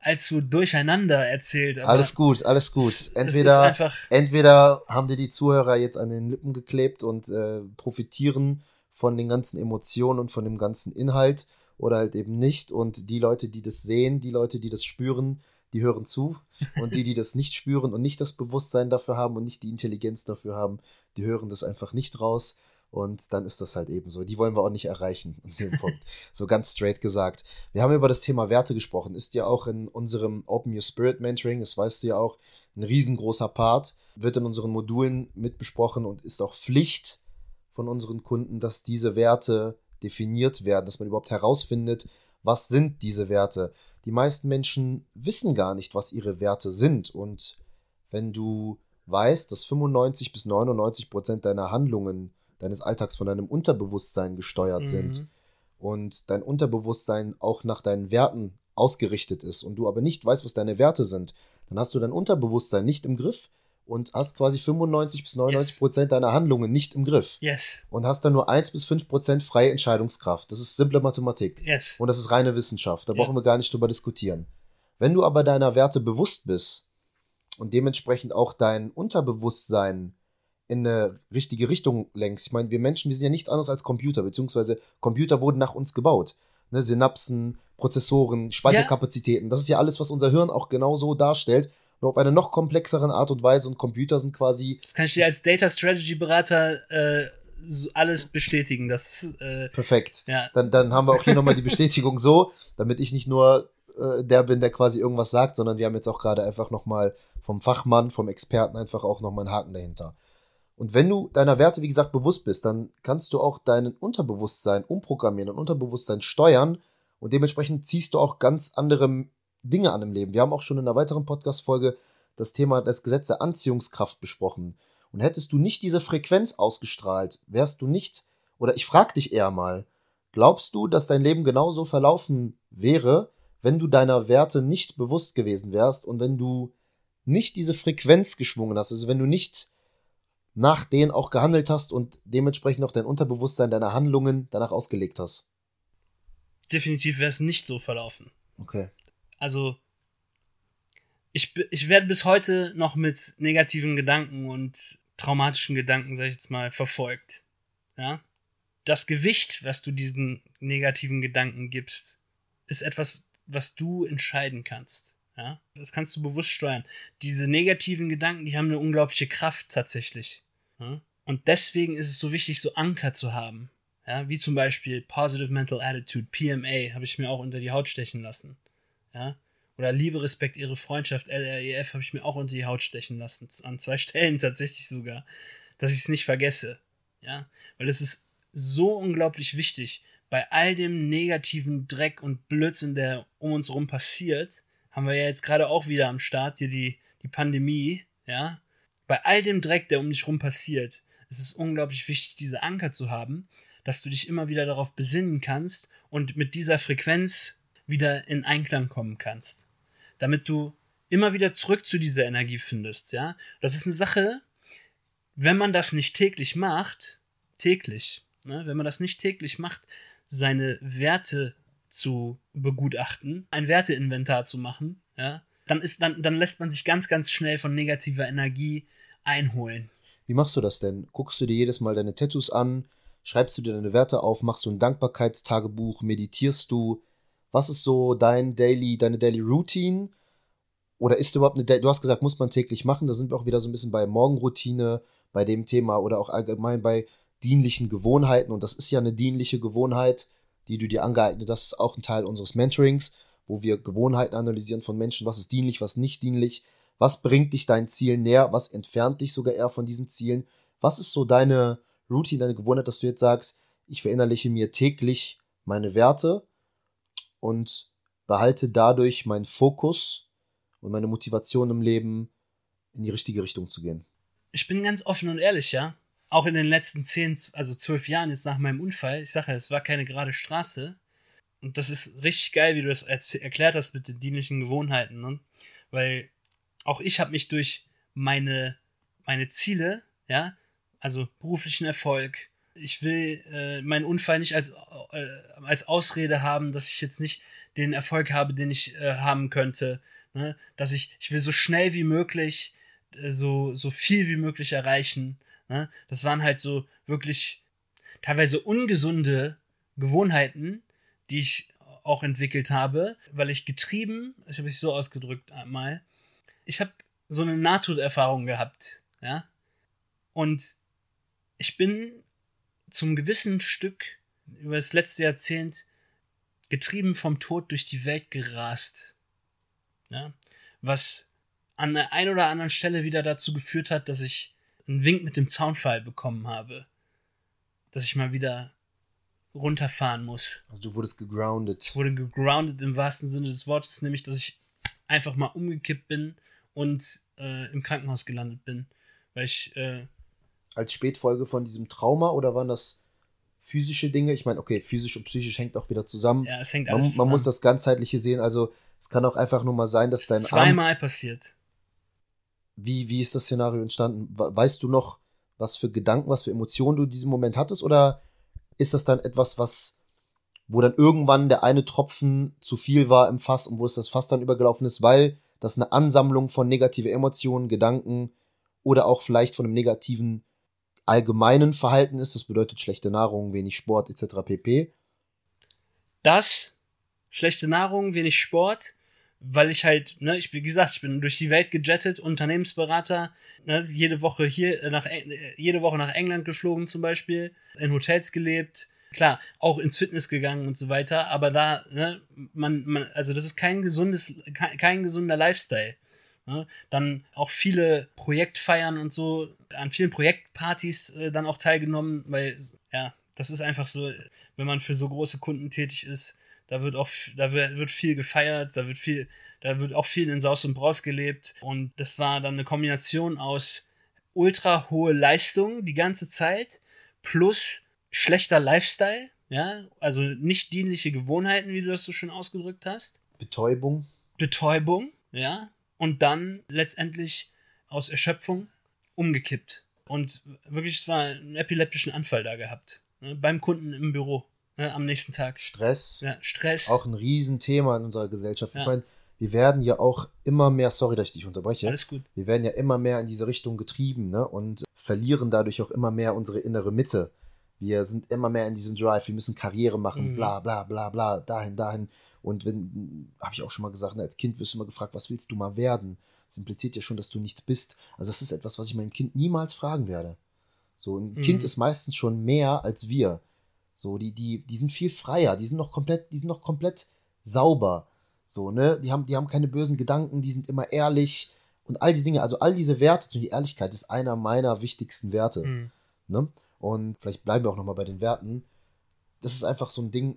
allzu durcheinander erzählt. alles gut, alles gut. entweder, entweder haben dir die Zuhörer jetzt an den Lippen geklebt und äh, profitieren von den ganzen Emotionen und von dem ganzen Inhalt oder halt eben nicht. Und die Leute, die das sehen, die Leute, die das spüren, die hören zu. Und die, die das nicht spüren und nicht das Bewusstsein dafür haben und nicht die Intelligenz dafür haben, die hören das einfach nicht raus. Und dann ist das halt eben so. Die wollen wir auch nicht erreichen in dem Punkt. [laughs] So ganz straight gesagt. Wir haben über das Thema Werte gesprochen. Ist ja auch in unserem Open Your Spirit Mentoring, das weißt du ja auch, ein riesengroßer Part. Wird in unseren Modulen mitbesprochen und ist auch Pflicht von unseren Kunden, dass diese Werte definiert werden, dass man überhaupt herausfindet, was sind diese Werte. Die meisten Menschen wissen gar nicht, was ihre Werte sind. Und wenn du weißt, dass 95 bis 99 Prozent deiner Handlungen, deines Alltags von deinem Unterbewusstsein gesteuert mhm. sind und dein Unterbewusstsein auch nach deinen Werten ausgerichtet ist und du aber nicht weißt, was deine Werte sind, dann hast du dein Unterbewusstsein nicht im Griff und hast quasi 95 bis 99 Prozent yes. deiner Handlungen nicht im Griff. Yes. Und hast dann nur 1 bis 5 Prozent freie Entscheidungskraft. Das ist simple Mathematik. Yes. Und das ist reine Wissenschaft. Da yeah. brauchen wir gar nicht drüber diskutieren. Wenn du aber deiner Werte bewusst bist und dementsprechend auch dein Unterbewusstsein in eine richtige Richtung lenkst. Ich meine, wir Menschen, wir sind ja nichts anderes als Computer, beziehungsweise Computer wurden nach uns gebaut. Ne, Synapsen, Prozessoren, Speicherkapazitäten, ja. das ist ja alles, was unser Hirn auch genauso darstellt nur auf einer noch komplexeren Art und Weise und Computer sind quasi. Das kann ich dir als Data Strategy Berater äh, so alles bestätigen. Das, äh, Perfekt. Ja. Dann, dann haben wir auch hier nochmal die Bestätigung so, damit ich nicht nur äh, der bin, der quasi irgendwas sagt, sondern wir haben jetzt auch gerade einfach nochmal vom Fachmann, vom Experten einfach auch nochmal einen Haken dahinter. Und wenn du deiner Werte, wie gesagt, bewusst bist, dann kannst du auch dein Unterbewusstsein umprogrammieren und Unterbewusstsein steuern und dementsprechend ziehst du auch ganz andere Dinge an im Leben. Wir haben auch schon in einer weiteren Podcast-Folge das Thema des Gesetz der Anziehungskraft besprochen. Und hättest du nicht diese Frequenz ausgestrahlt, wärst du nicht, oder ich frag dich eher mal, glaubst du, dass dein Leben genauso verlaufen wäre, wenn du deiner Werte nicht bewusst gewesen wärst und wenn du nicht diese Frequenz geschwungen hast, also wenn du nicht nach denen auch gehandelt hast und dementsprechend auch dein Unterbewusstsein deiner Handlungen danach ausgelegt hast? Definitiv wäre es nicht so verlaufen. Okay also ich, ich werde bis heute noch mit negativen Gedanken und traumatischen Gedanken, sag ich jetzt mal, verfolgt. Ja? Das Gewicht, was du diesen negativen Gedanken gibst, ist etwas, was du entscheiden kannst. Ja? Das kannst du bewusst steuern. Diese negativen Gedanken, die haben eine unglaubliche Kraft tatsächlich. Ja? Und deswegen ist es so wichtig, so Anker zu haben. Ja? Wie zum Beispiel Positive Mental Attitude, PMA, habe ich mir auch unter die Haut stechen lassen. Ja? Oder Liebe, Respekt, ihre Freundschaft, LREF, habe ich mir auch unter die Haut stechen lassen. An zwei [laughs] Stellen tatsächlich sogar. Dass ich es nicht vergesse. Ja? Weil es ist so unglaublich wichtig. Bei all dem negativen Dreck und Blödsinn, der um uns herum passiert, haben wir ja jetzt gerade auch wieder am Start hier die, die Pandemie, ja. Bei all dem Dreck, der um dich herum passiert, ist es unglaublich wichtig, diese Anker zu haben, dass du dich immer wieder darauf besinnen kannst und mit dieser Frequenz wieder in Einklang kommen kannst. Damit du immer wieder zurück zu dieser Energie findest, ja. Das ist eine Sache, wenn man das nicht täglich macht, täglich, ne, wenn man das nicht täglich macht, seine Werte zu begutachten, ein Werteinventar zu machen, ja, dann ist dann, dann lässt man sich ganz, ganz schnell von negativer Energie einholen. Wie machst du das denn? Guckst du dir jedes Mal deine Tattoos an? Schreibst du dir deine Werte auf? Machst du ein Dankbarkeitstagebuch? Meditierst du? Was ist so dein Daily, deine Daily Routine? Oder ist überhaupt eine, du hast gesagt, muss man täglich machen, da sind wir auch wieder so ein bisschen bei Morgenroutine, bei dem Thema oder auch allgemein bei dienlichen Gewohnheiten. Und das ist ja eine dienliche Gewohnheit, die du dir angeeignet hast. Ist auch ein Teil unseres Mentorings, wo wir Gewohnheiten analysieren von Menschen, was ist dienlich, was nicht dienlich, was bringt dich deinen Zielen näher, was entfernt dich sogar eher von diesen Zielen. Was ist so deine Routine, deine Gewohnheit, dass du jetzt sagst, ich verinnerliche mir täglich meine Werte und behalte dadurch meinen Fokus und meine Motivation im Leben in die richtige Richtung zu gehen. Ich bin ganz offen und ehrlich, ja. Auch in den letzten zehn, also zwölf Jahren jetzt nach meinem Unfall, ich sage ja, es war keine gerade Straße. Und das ist richtig geil, wie du das erklärt hast mit den dienlichen Gewohnheiten. Ne? Weil auch ich habe mich durch meine, meine Ziele, ja, also beruflichen Erfolg, ich will äh, meinen Unfall nicht als, äh, als Ausrede haben, dass ich jetzt nicht den Erfolg habe, den ich äh, haben könnte. Ne? Dass ich, ich will so schnell wie möglich äh, so, so viel wie möglich erreichen. Ne? Das waren halt so wirklich teilweise ungesunde Gewohnheiten, die ich auch entwickelt habe, weil ich getrieben, ich habe es so ausgedrückt einmal, ich habe so eine Nahtoderfahrung gehabt, ja. Und ich bin zum gewissen Stück über das letzte Jahrzehnt getrieben vom Tod durch die Welt gerast. Ja? Was an der einen oder anderen Stelle wieder dazu geführt hat, dass ich einen Wink mit dem Zaunfall bekommen habe. Dass ich mal wieder runterfahren muss. Also du wurdest gegroundet. Ich wurde gegroundet im wahrsten Sinne des Wortes, nämlich dass ich einfach mal umgekippt bin und äh, im Krankenhaus gelandet bin. Weil ich. Äh, Als Spätfolge von diesem Trauma oder waren das physische Dinge? Ich meine, okay, physisch und psychisch hängt auch wieder zusammen. Ja, es hängt alles man, zusammen. Man muss das Ganzheitliche sehen. Also es kann auch einfach nur mal sein, dass dein Zweimal Arm, passiert. Wie, wie ist das Szenario entstanden? Weißt du noch, was für Gedanken, was für Emotionen du in diesem Moment hattest? Oder ist das dann etwas, was, wo dann irgendwann der eine Tropfen zu viel war im Fass und wo es das Fass dann übergelaufen ist, weil das eine Ansammlung von negative Emotionen, Gedanken oder auch vielleicht von einem negativen allgemeinen Verhalten ist. Das bedeutet schlechte Nahrung, wenig Sport etc. pp. Das, schlechte Nahrung, wenig Sport, weil ich halt, ne, ich, wie gesagt, ich bin durch die Welt gejettet, Unternehmensberater, ne, jede Woche hier nach, jede Woche nach England geflogen zum Beispiel, in Hotels gelebt, klar, auch ins Fitness gegangen und so weiter, aber da, ne, man, man, also das ist kein gesundes, kein, kein gesunder Lifestyle. Ne? Dann auch viele Projektfeiern und so, an vielen Projektpartys äh, dann auch teilgenommen, weil, ja, das ist einfach so, wenn man für so große Kunden tätig ist, da wird auch, da wird viel gefeiert, da wird viel, da wird auch viel in Saus und Braus gelebt. Und das war dann eine Kombination aus ultra hohe Leistung die ganze Zeit plus schlechter Lifestyle, ja, also nicht dienliche Gewohnheiten, wie du das so schön ausgedrückt hast. Betäubung. Betäubung, ja. Und dann letztendlich aus Erschöpfung umgekippt. Und wirklich, es war einen epileptischen Anfall da gehabt. Ne, beim Kunden im Büro ne, am nächsten Tag. Stress. Ja, Stress. Auch ein Riesenthema in unserer Gesellschaft. Ja. Ich meine, wir werden ja auch immer mehr, sorry, dass ich dich unterbreche. Alles gut. Wir werden ja immer mehr in diese Richtung getrieben ne? und verlieren dadurch auch immer mehr unsere innere Mitte. Wir sind immer mehr in diesem Drive, wir müssen Karriere machen, mhm. bla bla bla bla, dahin, dahin. Und wenn, habe ich auch schon mal gesagt, ne, als Kind wirst du immer gefragt, was willst du mal werden? Das impliziert ja schon, dass du nichts bist. Also das ist etwas, was ich meinem Kind niemals fragen werde. So, ein mhm. Kind ist meistens schon mehr als wir. So, die, die, die sind viel freier, die sind noch komplett, die sind noch komplett sauber. So, ne? Die haben, die haben keine bösen Gedanken, die sind immer ehrlich und all diese Dinge, also all diese Werte, die Ehrlichkeit ist einer meiner wichtigsten Werte. Mhm. Ne? Und vielleicht bleiben wir auch nochmal bei den Werten. Das ist einfach so ein Ding,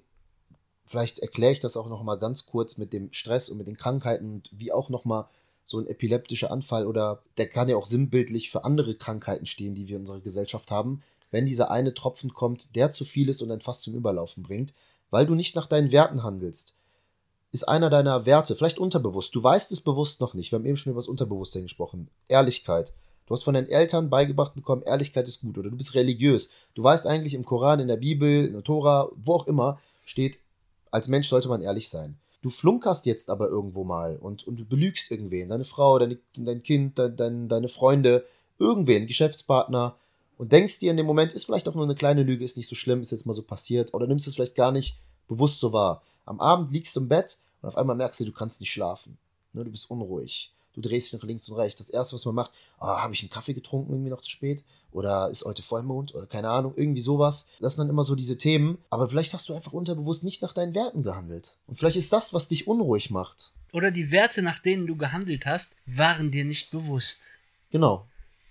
vielleicht erkläre ich das auch nochmal ganz kurz mit dem Stress und mit den Krankheiten und wie auch nochmal so ein epileptischer Anfall oder der kann ja auch sinnbildlich für andere Krankheiten stehen, die wir in unserer Gesellschaft haben wenn dieser eine Tropfen kommt, der zu viel ist und ein Fass zum Überlaufen bringt, weil du nicht nach deinen Werten handelst. Ist einer deiner Werte, vielleicht unterbewusst, du weißt es bewusst noch nicht, wir haben eben schon über das Unterbewusstsein gesprochen, Ehrlichkeit. Du hast von deinen Eltern beigebracht bekommen, Ehrlichkeit ist gut oder du bist religiös. Du weißt eigentlich im Koran, in der Bibel, in der Tora, wo auch immer, steht, als Mensch sollte man ehrlich sein. Du flunkerst jetzt aber irgendwo mal und, und du belügst irgendwen, deine Frau, deine, dein Kind, dein, dein, deine Freunde, irgendwen, Geschäftspartner, und denkst dir in dem Moment, ist vielleicht auch nur eine kleine Lüge, ist nicht so schlimm, ist jetzt mal so passiert, oder nimmst es vielleicht gar nicht bewusst so wahr. Am Abend liegst du im Bett und auf einmal merkst du, du kannst nicht schlafen. Ne, du bist unruhig. Du drehst dich nach links und rechts. Das erste, was man macht, oh, habe ich einen Kaffee getrunken, irgendwie noch zu spät? Oder ist heute Vollmond? Oder keine Ahnung, irgendwie sowas. Das sind dann immer so diese Themen. Aber vielleicht hast du einfach unterbewusst nicht nach deinen Werten gehandelt. Und vielleicht ist das, was dich unruhig macht. Oder die Werte, nach denen du gehandelt hast, waren dir nicht bewusst. Genau.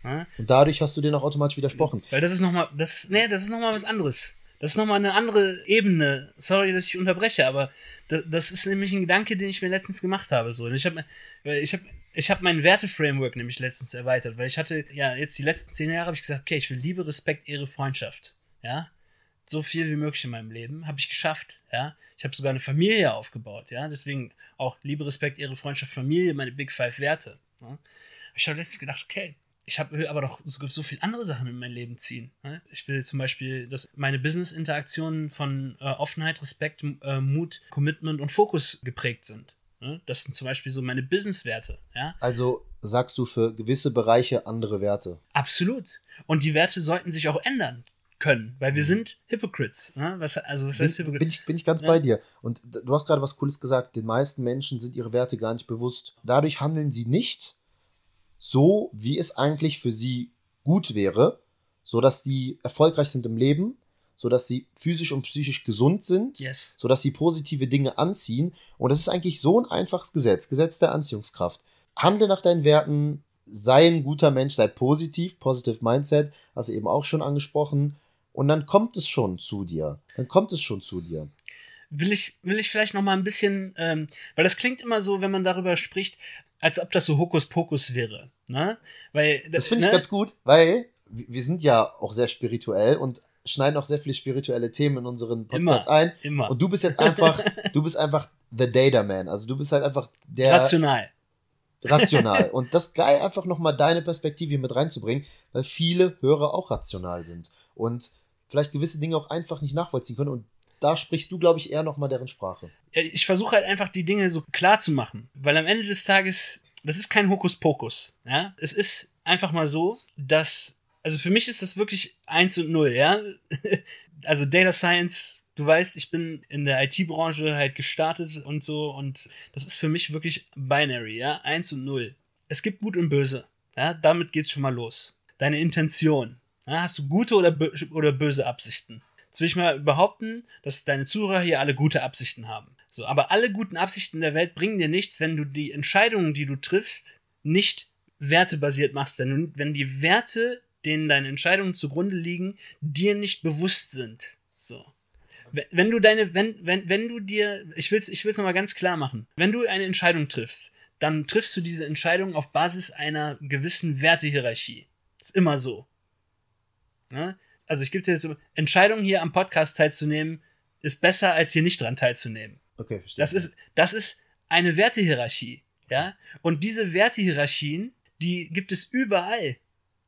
Ja? Und dadurch hast du denen auch automatisch widersprochen. Weil das ist nochmal, das ist, nee, das ist nochmal was anderes. Das ist nochmal eine andere Ebene. Sorry, dass ich unterbreche, aber das, das ist nämlich ein Gedanke, den ich mir letztens gemacht habe. So. Und ich habe ich hab, ich hab mein Werteframework nämlich letztens erweitert, weil ich hatte, ja, jetzt die letzten zehn Jahre habe ich gesagt, okay, ich will Liebe, Respekt, Ehre, Freundschaft. Ja. So viel wie möglich in meinem Leben. Habe ich geschafft, ja. Ich habe sogar eine Familie aufgebaut, ja. Deswegen auch Liebe, Respekt, Ehre, Freundschaft, Familie, meine Big Five Werte. Ja? Ich habe letztens gedacht, okay, ich hab, will aber doch so, so viele andere Sachen in mein Leben ziehen. Ne? Ich will zum Beispiel, dass meine Business-Interaktionen von äh, Offenheit, Respekt, äh, Mut, Commitment und Fokus geprägt sind. Ne? Das sind zum Beispiel so meine Business-Werte. Ja? Also sagst du für gewisse Bereiche andere Werte. Absolut. Und die Werte sollten sich auch ändern können, weil wir Mhm. sind Hypocrites. Ne? Was, also, was Bin, heißt Hypocrite? bin, ich, bin ich ganz Ja. bei dir. Und du hast gerade was Cooles gesagt. Den meisten Menschen sind ihre Werte gar nicht bewusst. Dadurch handeln sie nicht so, wie es eigentlich für sie gut wäre, sodass sie erfolgreich sind im Leben, sodass sie physisch und psychisch gesund sind, Yes. sodass sie positive Dinge anziehen. Und das ist eigentlich so ein einfaches Gesetz, Gesetz der Anziehungskraft. Handle nach deinen Werten, sei ein guter Mensch, sei positiv, positive Mindset, hast du eben auch schon angesprochen. Und dann kommt es schon zu dir. Dann kommt es schon zu dir. will ich, will ich vielleicht noch mal ein bisschen, ähm, weil das klingt immer so, wenn man darüber spricht, als ob das so Hokuspokus wäre. Ne? Weil, Das finde ich ne? ganz gut, weil wir sind ja auch sehr spirituell und schneiden auch sehr viele spirituelle Themen in unseren Podcast Immer. ein. Immer. Und du bist jetzt einfach, [laughs] du bist einfach the Data Man. Also du bist halt einfach der Rational. rational. [laughs] Und das ist geil, einfach nochmal deine Perspektive hier mit reinzubringen, weil viele Hörer auch rational sind und vielleicht gewisse Dinge auch einfach nicht nachvollziehen können. Und da sprichst du, glaube ich, eher nochmal deren Sprache. Ich versuche halt einfach die Dinge so klar zu machen, weil am Ende des Tages, das ist kein Hokuspokus. Ja? Es ist einfach mal so, dass, also für mich ist das wirklich eins und null, ja. [laughs] Also Data Science, du weißt, ich bin in der IT-Branche halt gestartet und so und das ist für mich wirklich binary, ja, eins und null. Es gibt gut und böse, ja, damit geht's schon mal los. Deine Intention, ja, hast du gute oder, bö oder böse Absichten? Jetzt will ich mal behaupten, dass deine Zuhörer hier alle gute Absichten haben. So, aber alle guten Absichten der Welt bringen dir nichts, wenn du die Entscheidungen, die du triffst, nicht wertebasiert machst. Wenn, du, wenn die Werte, denen deine Entscheidungen zugrunde liegen, dir nicht bewusst sind. So. Wenn- du deine, wenn, wenn, wenn du dir, ich will's, ich will's nochmal ganz klar machen, wenn du eine Entscheidung triffst, dann triffst du diese Entscheidung auf Basis einer gewissen Wertehierarchie. Ist immer so. Also ich gebe dir jetzt, Entscheidung hier am Podcast teilzunehmen, ist besser, als hier nicht dran teilzunehmen. Okay, verstehe. Das ist, das ist eine Wertehierarchie. Ja? Und diese Wertehierarchien, die gibt es überall.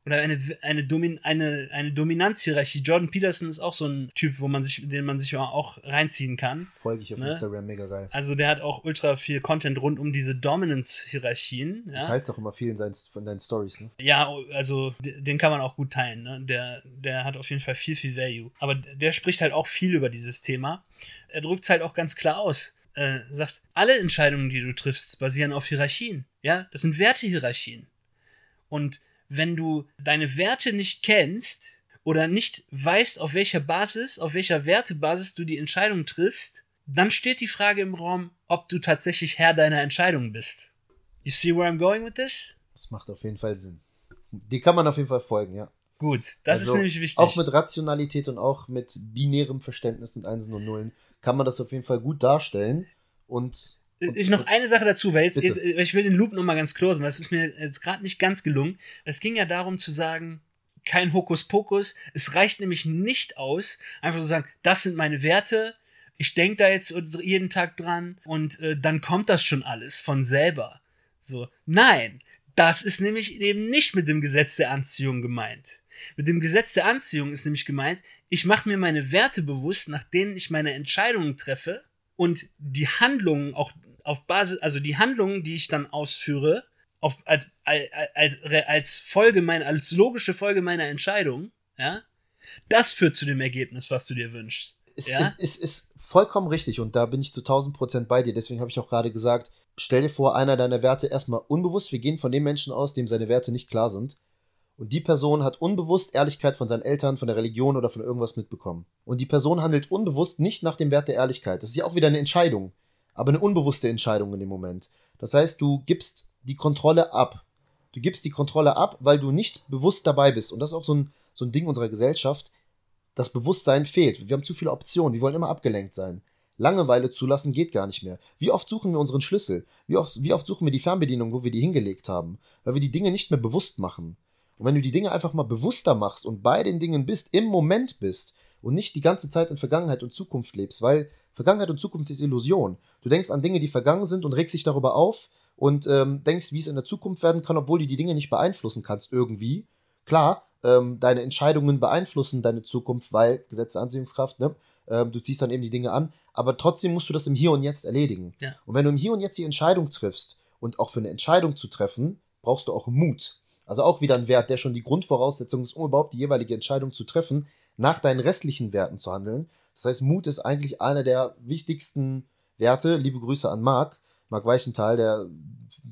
Oder eine, eine, Domin, eine, eine Dominanzhierarchie. Jordan Peterson ist auch so ein Typ, wo man sich, den man sich auch reinziehen kann. Folge ich auf ne? Instagram, mega geil. Also der hat auch ultra viel Content rund um diese Dominance-Hierarchien. Du Ja? teilst auch immer viel in seinen, von deinen Stories. Ne? Ja, also den kann man auch gut teilen. Ne? Der, der hat auf jeden Fall viel, viel Value. Aber der spricht halt auch viel über dieses Thema. Er drückt es halt auch ganz klar aus. Äh, sagt, alle Entscheidungen, die du triffst, basieren auf Hierarchien. Ja, das sind Wertehierarchien. Und wenn du deine Werte nicht kennst oder nicht weißt, auf welcher Basis, auf welcher Wertebasis du die Entscheidung triffst, dann steht die Frage im Raum, ob du tatsächlich Herr deiner Entscheidungen bist. You see where I'm going with this? Das macht auf jeden Fall Sinn. Die kann man auf jeden Fall folgen, ja. Gut, das Also, ist nämlich wichtig. Auch mit Rationalität und auch mit binärem Verständnis mit Einsen und Nullen kann man das auf jeden Fall gut darstellen. Und ich noch eine Sache dazu, weil jetzt, Bitte. ich will den Loop nochmal ganz closen, weil es ist mir jetzt gerade nicht ganz gelungen. Es ging ja darum zu sagen, kein Hokuspokus. Es reicht nämlich nicht aus, einfach zu sagen, das sind meine Werte, ich denke da jetzt jeden Tag dran und äh, dann kommt das schon alles von selber. So, nein, das ist nämlich eben nicht mit dem Gesetz der Anziehung gemeint. Mit dem Gesetz der Anziehung ist nämlich gemeint, ich mache mir meine Werte bewusst, nach denen ich meine Entscheidungen treffe und die Handlungen auch auf Basis, also die Handlungen, die ich dann ausführe, auf, als, als, als, Folge meiner, als logische Folge meiner Entscheidung, ja, das führt zu dem Ergebnis, was du dir wünschst. es Ja? ist, ist, ist vollkommen richtig und da bin ich zu 1000 Prozent bei dir. Deswegen habe ich auch gerade gesagt, stell dir vor, einer deiner Werte erstmal unbewusst. Wir gehen von dem Menschen aus, dem seine Werte nicht klar sind. Und die Person hat unbewusst Ehrlichkeit von seinen Eltern, von der Religion oder von irgendwas mitbekommen. Und die Person handelt unbewusst nicht nach dem Wert der Ehrlichkeit. Das ist ja auch wieder eine Entscheidung, aber eine unbewusste Entscheidung in dem Moment. Das heißt, du gibst die Kontrolle ab. Du gibst die Kontrolle ab, weil du nicht bewusst dabei bist. Und das ist auch so ein, so ein Ding unserer Gesellschaft. Das Bewusstsein fehlt. Wir haben zu viele Optionen. Wir wollen immer abgelenkt sein. Langeweile zulassen geht gar nicht mehr. Wie oft suchen wir unseren Schlüssel? Wie oft, wie oft suchen wir die Fernbedienung, wo wir die hingelegt haben? Weil wir die Dinge nicht mehr bewusst machen. Und wenn du die Dinge einfach mal bewusster machst und bei den Dingen bist, im Moment bist und nicht die ganze Zeit in Vergangenheit und Zukunft lebst, weil Vergangenheit und Zukunft ist Illusion. Du denkst an Dinge, die vergangen sind und regst dich darüber auf und ähm, denkst, wie es in der Zukunft werden kann, obwohl du die Dinge nicht beeinflussen kannst irgendwie. Klar, ähm, deine Entscheidungen beeinflussen deine Zukunft, weil Gesetz der Anziehungskraft, ne? Ähm, du ziehst dann eben die Dinge an, aber trotzdem musst du das im Hier und Jetzt erledigen. Ja. Und wenn du im Hier und Jetzt die Entscheidung triffst und auch für eine Entscheidung zu treffen, brauchst du auch Mut. Also auch wieder ein Wert, der schon die Grundvoraussetzung ist, um überhaupt die jeweilige Entscheidung zu treffen, nach deinen restlichen Werten zu handeln. Das heißt, Mut ist eigentlich einer der wichtigsten Werte. Liebe Grüße an Marc, Marc Weichenthal, der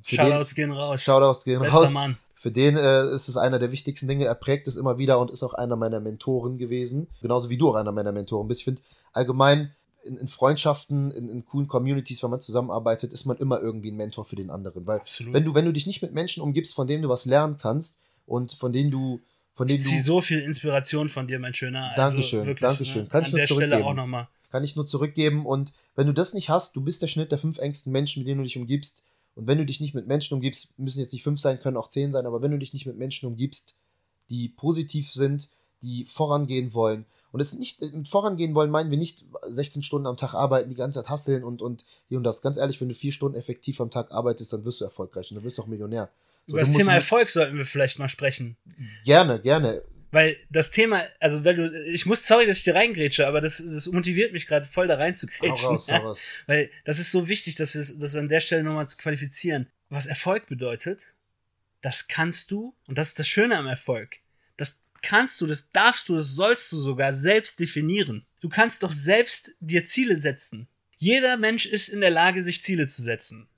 für Shoutouts den, gehen raus. Shoutouts gehen Bester raus. Mann. Für den äh, ist es einer der wichtigsten Dinge. Er prägt es immer wieder und ist auch einer meiner Mentoren gewesen. Genauso wie du auch einer meiner Mentoren bist. Ich finde allgemein in, in Freundschaften, in, in, coolen Communities, wenn man zusammenarbeitet, ist man immer irgendwie ein Mentor für den anderen. Weil Absolut. wenn du, wenn du dich nicht mit Menschen umgibst, von denen du was lernen kannst und von denen du, von denen ich ziehe so viel Inspiration von dir, mein Schöner. Also Dankeschön, wirklich, Dankeschön. Ne? Kann ich An nur der Stelle zurückgeben. auch nochmal. Kann ich nur zurückgeben. Und wenn du das nicht hast, du bist der Schnitt der fünf engsten Menschen, mit denen du dich umgibst. Und wenn du dich nicht mit Menschen umgibst, müssen jetzt nicht fünf sein, können auch zehn sein, aber wenn du dich nicht mit Menschen umgibst, die positiv sind, die vorangehen wollen. Und es nicht mit vorangehen wollen, meinen wir nicht 16 Stunden am Tag arbeiten, die ganze Zeit hasseln und, und hier und das. Ganz ehrlich, wenn du vier Stunden effektiv am Tag arbeitest, dann wirst du erfolgreich und dann wirst du auch Millionär. So, Über das Thema Erfolg sollten wir vielleicht mal sprechen. Gerne, gerne. Weil das Thema, also wenn du, ich muss, sorry, dass ich dir reingrätsche, aber das, das motiviert mich gerade voll da reinzugrätschen. raus, hau raus. [laughs] Weil das ist so wichtig, dass wir das an der Stelle nochmal qualifizieren. Was Erfolg bedeutet, das kannst du, und das ist das Schöne am Erfolg, das kannst du, das darfst du, das sollst du sogar selbst definieren. Du kannst doch selbst dir Ziele setzen. Jeder Mensch ist in der Lage, sich Ziele zu setzen.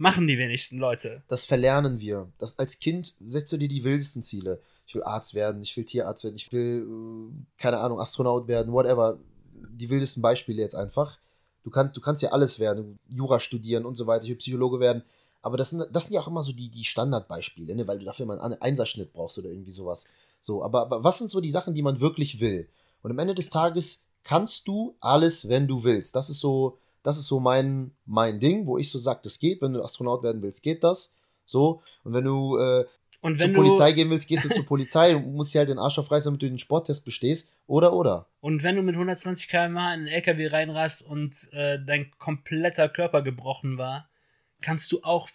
Machen die wenigsten Leute. Das verlernen wir. Das, als Kind setzt du dir die wildesten Ziele. Ich will Arzt werden, ich will Tierarzt werden, ich will, äh, keine Ahnung, Astronaut werden, whatever. Die wildesten Beispiele jetzt einfach. Du, kannst du kannst ja alles werden, Jura studieren und so weiter, ich will Psychologe werden. Aber das sind, das sind ja auch immer so die, die Standardbeispiele, ne? weil du dafür immer einen Einserschnitt brauchst oder irgendwie sowas. So, aber, aber was sind so die Sachen, die man wirklich will? Und am Ende des Tages kannst du alles, wenn du willst. Das ist so, das ist so mein, mein Ding, wo ich so sage, das geht. Wenn du Astronaut werden willst, geht das. So. Und wenn du äh, Und zur wenn du, Polizei gehen willst, gehst du zur Polizei. Du musst dir halt den Arsch aufreißen, damit du den Sporttest bestehst. Oder, oder. und wenn du mit 120 km/h in einen LKW reinrast und äh, dein kompletter Körper gebrochen war, kannst du auch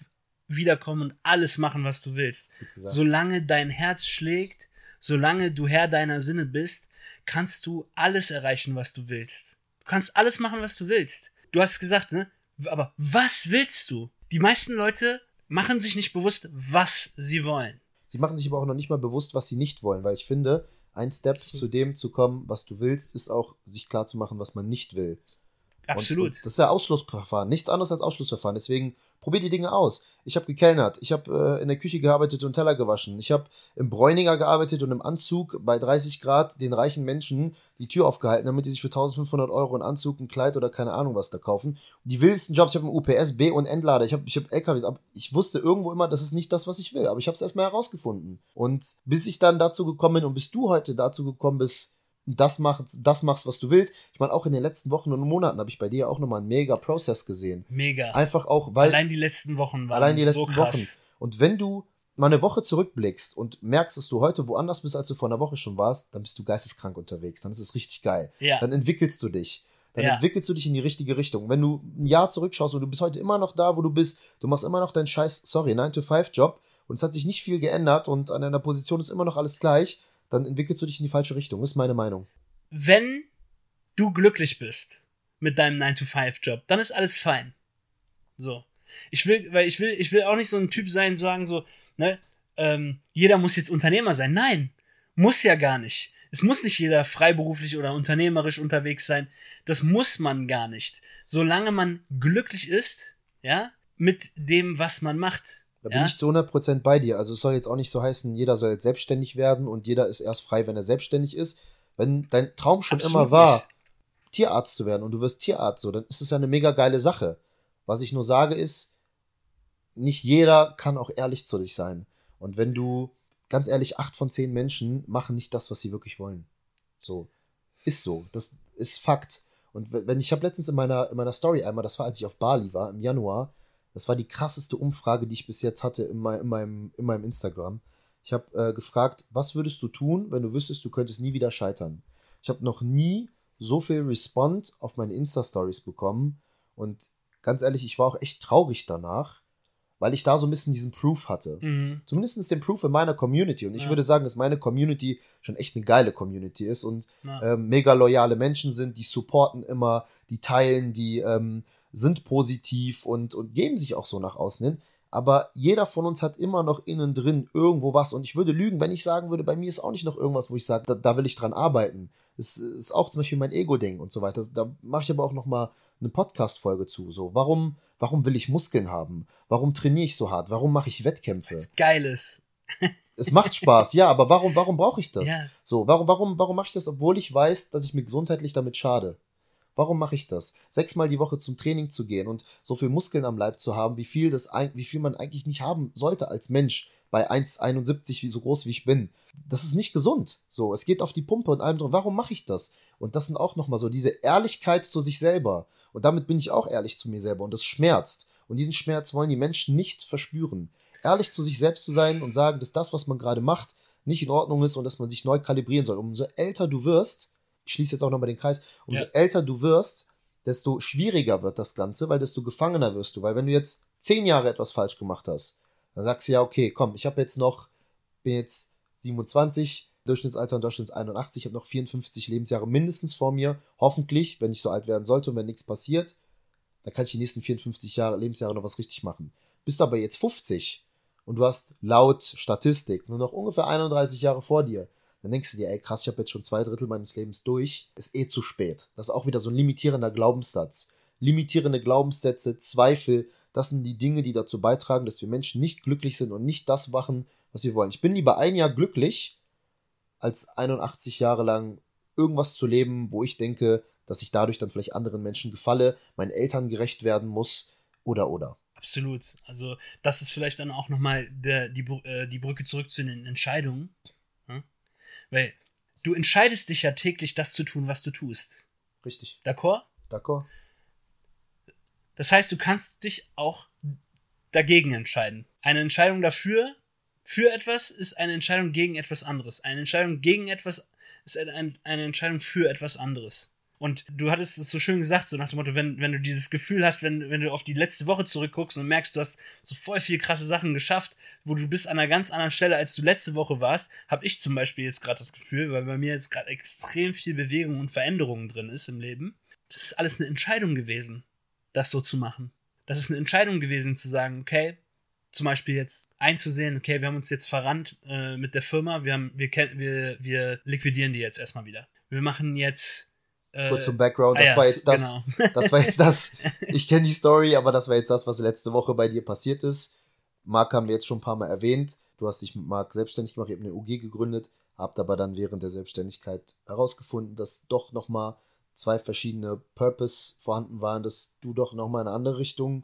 wiederkommen und alles machen, was du willst. Solange dein Herz schlägt, solange du Herr deiner Sinne bist, kannst du alles erreichen, was du willst. Du kannst alles machen, was du willst. Du hast gesagt, ne? Aber was willst du? Die meisten Leute machen sich nicht bewusst, was sie wollen. Sie machen sich aber auch noch nicht mal bewusst, was sie nicht wollen, weil ich finde, ein Step zu dem zu kommen, was du willst, ist auch, sich klar zu machen, was man nicht will. Absolut. Und, und das ist ja Ausschlussverfahren, nichts anderes als Ausschlussverfahren. Deswegen probier die Dinge aus. Ich habe gekellnert, ich habe äh, in der Küche gearbeitet und Teller gewaschen. Ich habe im Bräuninger gearbeitet und im Anzug bei 30 Grad den reichen Menschen die Tür aufgehalten, damit die sich für 1500 Euro einen Anzug, ein Kleid oder keine Ahnung was da kaufen. Die wildesten Jobs, ich habe im UPS, B und Entlader, ich habe ich hab LKWs, ich wusste irgendwo immer, das ist nicht das, was ich will. Aber ich habe es erstmal herausgefunden. Und bis ich dann dazu gekommen bin und bis du heute dazu gekommen bist, das machst, das machst, was du willst. Ich meine, auch in den letzten Wochen und Monaten habe ich bei dir auch nochmal einen mega Prozess gesehen. Mega. Einfach auch, weil Allein die letzten Wochen waren allein die letzten so krass. Wochen. Und wenn du mal eine Woche zurückblickst und merkst, dass du heute woanders bist, als du vor einer Woche schon warst, dann bist du geisteskrank unterwegs. Dann ist es richtig geil. Ja. Dann entwickelst du dich. Dann Ja. entwickelst du dich in die richtige Richtung. Wenn du ein Jahr zurückschaust und du bist heute immer noch da, wo du bist, du machst immer noch deinen scheiß, sorry, 9-to-5-Job und es hat sich nicht viel geändert und an deiner Position ist immer noch alles gleich, dann entwickelst du dich in die falsche Richtung. ist meine Meinung. Wenn du glücklich bist mit deinem 9-to-5-Job, dann ist alles fein. So. Ich will, weil ich will, ich will auch nicht so ein Typ sein, sagen so, ne, ähm, jeder muss jetzt Unternehmer sein. Nein, muss ja gar nicht. Es muss nicht jeder freiberuflich oder unternehmerisch unterwegs sein. Das muss man gar nicht. Solange man glücklich ist, ja, mit dem, was man macht. Da bin Ja? ich zu 100% bei dir. Also es soll jetzt auch nicht so heißen, jeder soll jetzt selbstständig werden und jeder ist erst frei, wenn er selbstständig ist. Wenn dein Traum schon Absolut immer war, nicht. Tierarzt zu werden und du wirst Tierarzt, so, dann ist es ja eine mega geile Sache. Was ich nur sage ist, nicht jeder kann auch ehrlich zu sich sein. Und wenn du, ganz ehrlich, acht von zehn Menschen machen nicht das, was sie wirklich wollen. So. Ist so. Das ist Fakt. Und wenn ich habe letztens in meiner, in meiner Story einmal, das war, als ich auf Bali war, im Januar, das war die krasseste Umfrage, die ich bis jetzt hatte in, mein, in meinem, in meinem Instagram. Ich habe äh, gefragt, was würdest du tun, wenn du wüsstest, du könntest nie wieder scheitern? Ich habe noch nie so viel Respond auf meine Insta-Stories bekommen. Und ganz ehrlich, ich war auch echt traurig danach, weil ich da so ein bisschen diesen Proof hatte. Mhm. Zumindest den Proof in meiner Community. Und ich ja. würde sagen, dass meine Community schon echt eine geile Community ist und ja. ähm, mega loyale Menschen sind, die supporten immer, die teilen, die ähm, sind positiv und, und geben sich auch so nach außen hin. Aber jeder von uns hat immer noch innen drin irgendwo was. Und ich würde lügen, wenn ich sagen würde, bei mir ist auch nicht noch irgendwas, wo ich sage, da, da will ich dran arbeiten. Es ist auch zum Beispiel mein Ego-Ding und so weiter. Da mache ich aber auch noch mal eine Podcast-Folge zu. So, warum, warum will ich Muskeln haben? Warum trainiere ich so hart? Warum mache ich Wettkämpfe? Das Geiles. [laughs] es macht Spaß, ja, aber warum, warum brauche ich das? Ja. So, warum, warum, warum mache ich das, obwohl ich weiß, dass ich mir gesundheitlich damit schade? Warum mache ich das? Sechsmal die Woche zum Training zu gehen und so viel Muskeln am Leib zu haben, wie viel, das, wie viel man eigentlich nicht haben sollte als Mensch bei 1,71, wie so groß wie ich bin. Das ist nicht gesund. So, es geht auf die Pumpe und allem drum. Warum mache ich das? Und das sind auch nochmal so diese Ehrlichkeit zu sich selber. Und damit bin ich auch ehrlich zu mir selber und das schmerzt. Und diesen Schmerz wollen die Menschen nicht verspüren. Ehrlich zu sich selbst zu sein und sagen, dass das, was man gerade macht, nicht in Ordnung ist und dass man sich neu kalibrieren soll. Umso älter du wirst, ich schließe jetzt auch nochmal den Kreis, umso ja. älter du wirst, desto schwieriger wird das Ganze, weil desto gefangener wirst du. Weil wenn du jetzt zehn Jahre etwas falsch gemacht hast, dann sagst du ja, okay, komm, ich habe jetzt noch, bin jetzt 27, Durchschnittsalter und Durchschnitts 81, ich habe noch 54 Lebensjahre mindestens vor mir. Hoffentlich, wenn ich so alt werden sollte und wenn nichts passiert, dann kann ich die nächsten 54 Jahre, Lebensjahre noch was richtig machen. Bist aber jetzt 50 und du hast laut Statistik nur noch ungefähr 31 Jahre vor dir, dann denkst du dir, ey krass, ich habe jetzt schon zwei Drittel meines Lebens durch, ist eh zu spät. Das ist auch wieder so ein limitierender Glaubenssatz. Limitierende Glaubenssätze, Zweifel, das sind die Dinge, die dazu beitragen, dass wir Menschen nicht glücklich sind und nicht das machen, was wir wollen. Ich bin lieber ein Jahr glücklich, als 81 Jahre lang irgendwas zu leben, wo ich denke, dass ich dadurch dann vielleicht anderen Menschen gefalle, meinen Eltern gerecht werden muss oder oder. Absolut. Also das ist vielleicht dann auch nochmal die, äh, die Brücke zurück zu den Entscheidungen. Weil du entscheidest dich ja täglich, das zu tun, was du tust. Richtig. D'accord? D'accord. Das heißt, du kannst dich auch dagegen entscheiden. Eine Entscheidung dafür, für etwas, ist eine Entscheidung gegen etwas anderes. Eine Entscheidung gegen etwas ist eine, eine Entscheidung für etwas anderes. Und du hattest es so schön gesagt, so nach dem Motto, wenn, wenn du dieses Gefühl hast, wenn, wenn du auf die letzte Woche zurückguckst und merkst, du hast so voll viel krasse Sachen geschafft, wo du bist an einer ganz anderen Stelle, als du letzte Woche warst, habe ich zum Beispiel jetzt gerade das Gefühl, weil bei mir jetzt gerade extrem viel Bewegung und Veränderungen drin ist im Leben. Das ist alles eine Entscheidung gewesen, das so zu machen. Das ist eine Entscheidung gewesen zu sagen, okay, zum Beispiel jetzt einzusehen, okay, wir haben uns jetzt verrannt äh, mit der Firma, wir, haben, wir, wir, wir liquidieren die jetzt erstmal wieder. Wir machen jetzt Kurz äh, zum Background, das ah, ja, war jetzt das, genau. [laughs] das war jetzt das, [laughs] ich kenne die Story, aber das war jetzt das, was letzte Woche bei dir passiert ist. Marc haben wir jetzt schon ein paar Mal erwähnt. Du hast dich mit Marc selbstständig gemacht, ihr habt eine UG gegründet, habt aber dann während der Selbstständigkeit herausgefunden, dass doch nochmal zwei verschiedene Purpose vorhanden waren, dass du doch nochmal in eine andere Richtung,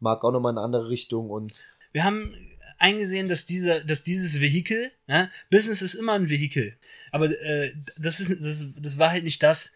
Marc auch nochmal in eine andere Richtung und. Wir haben eingesehen, dass, dieser, dass dieses Vehikel, ja, Business ist immer ein Vehikel, aber äh, das, ist, das, das war halt nicht das,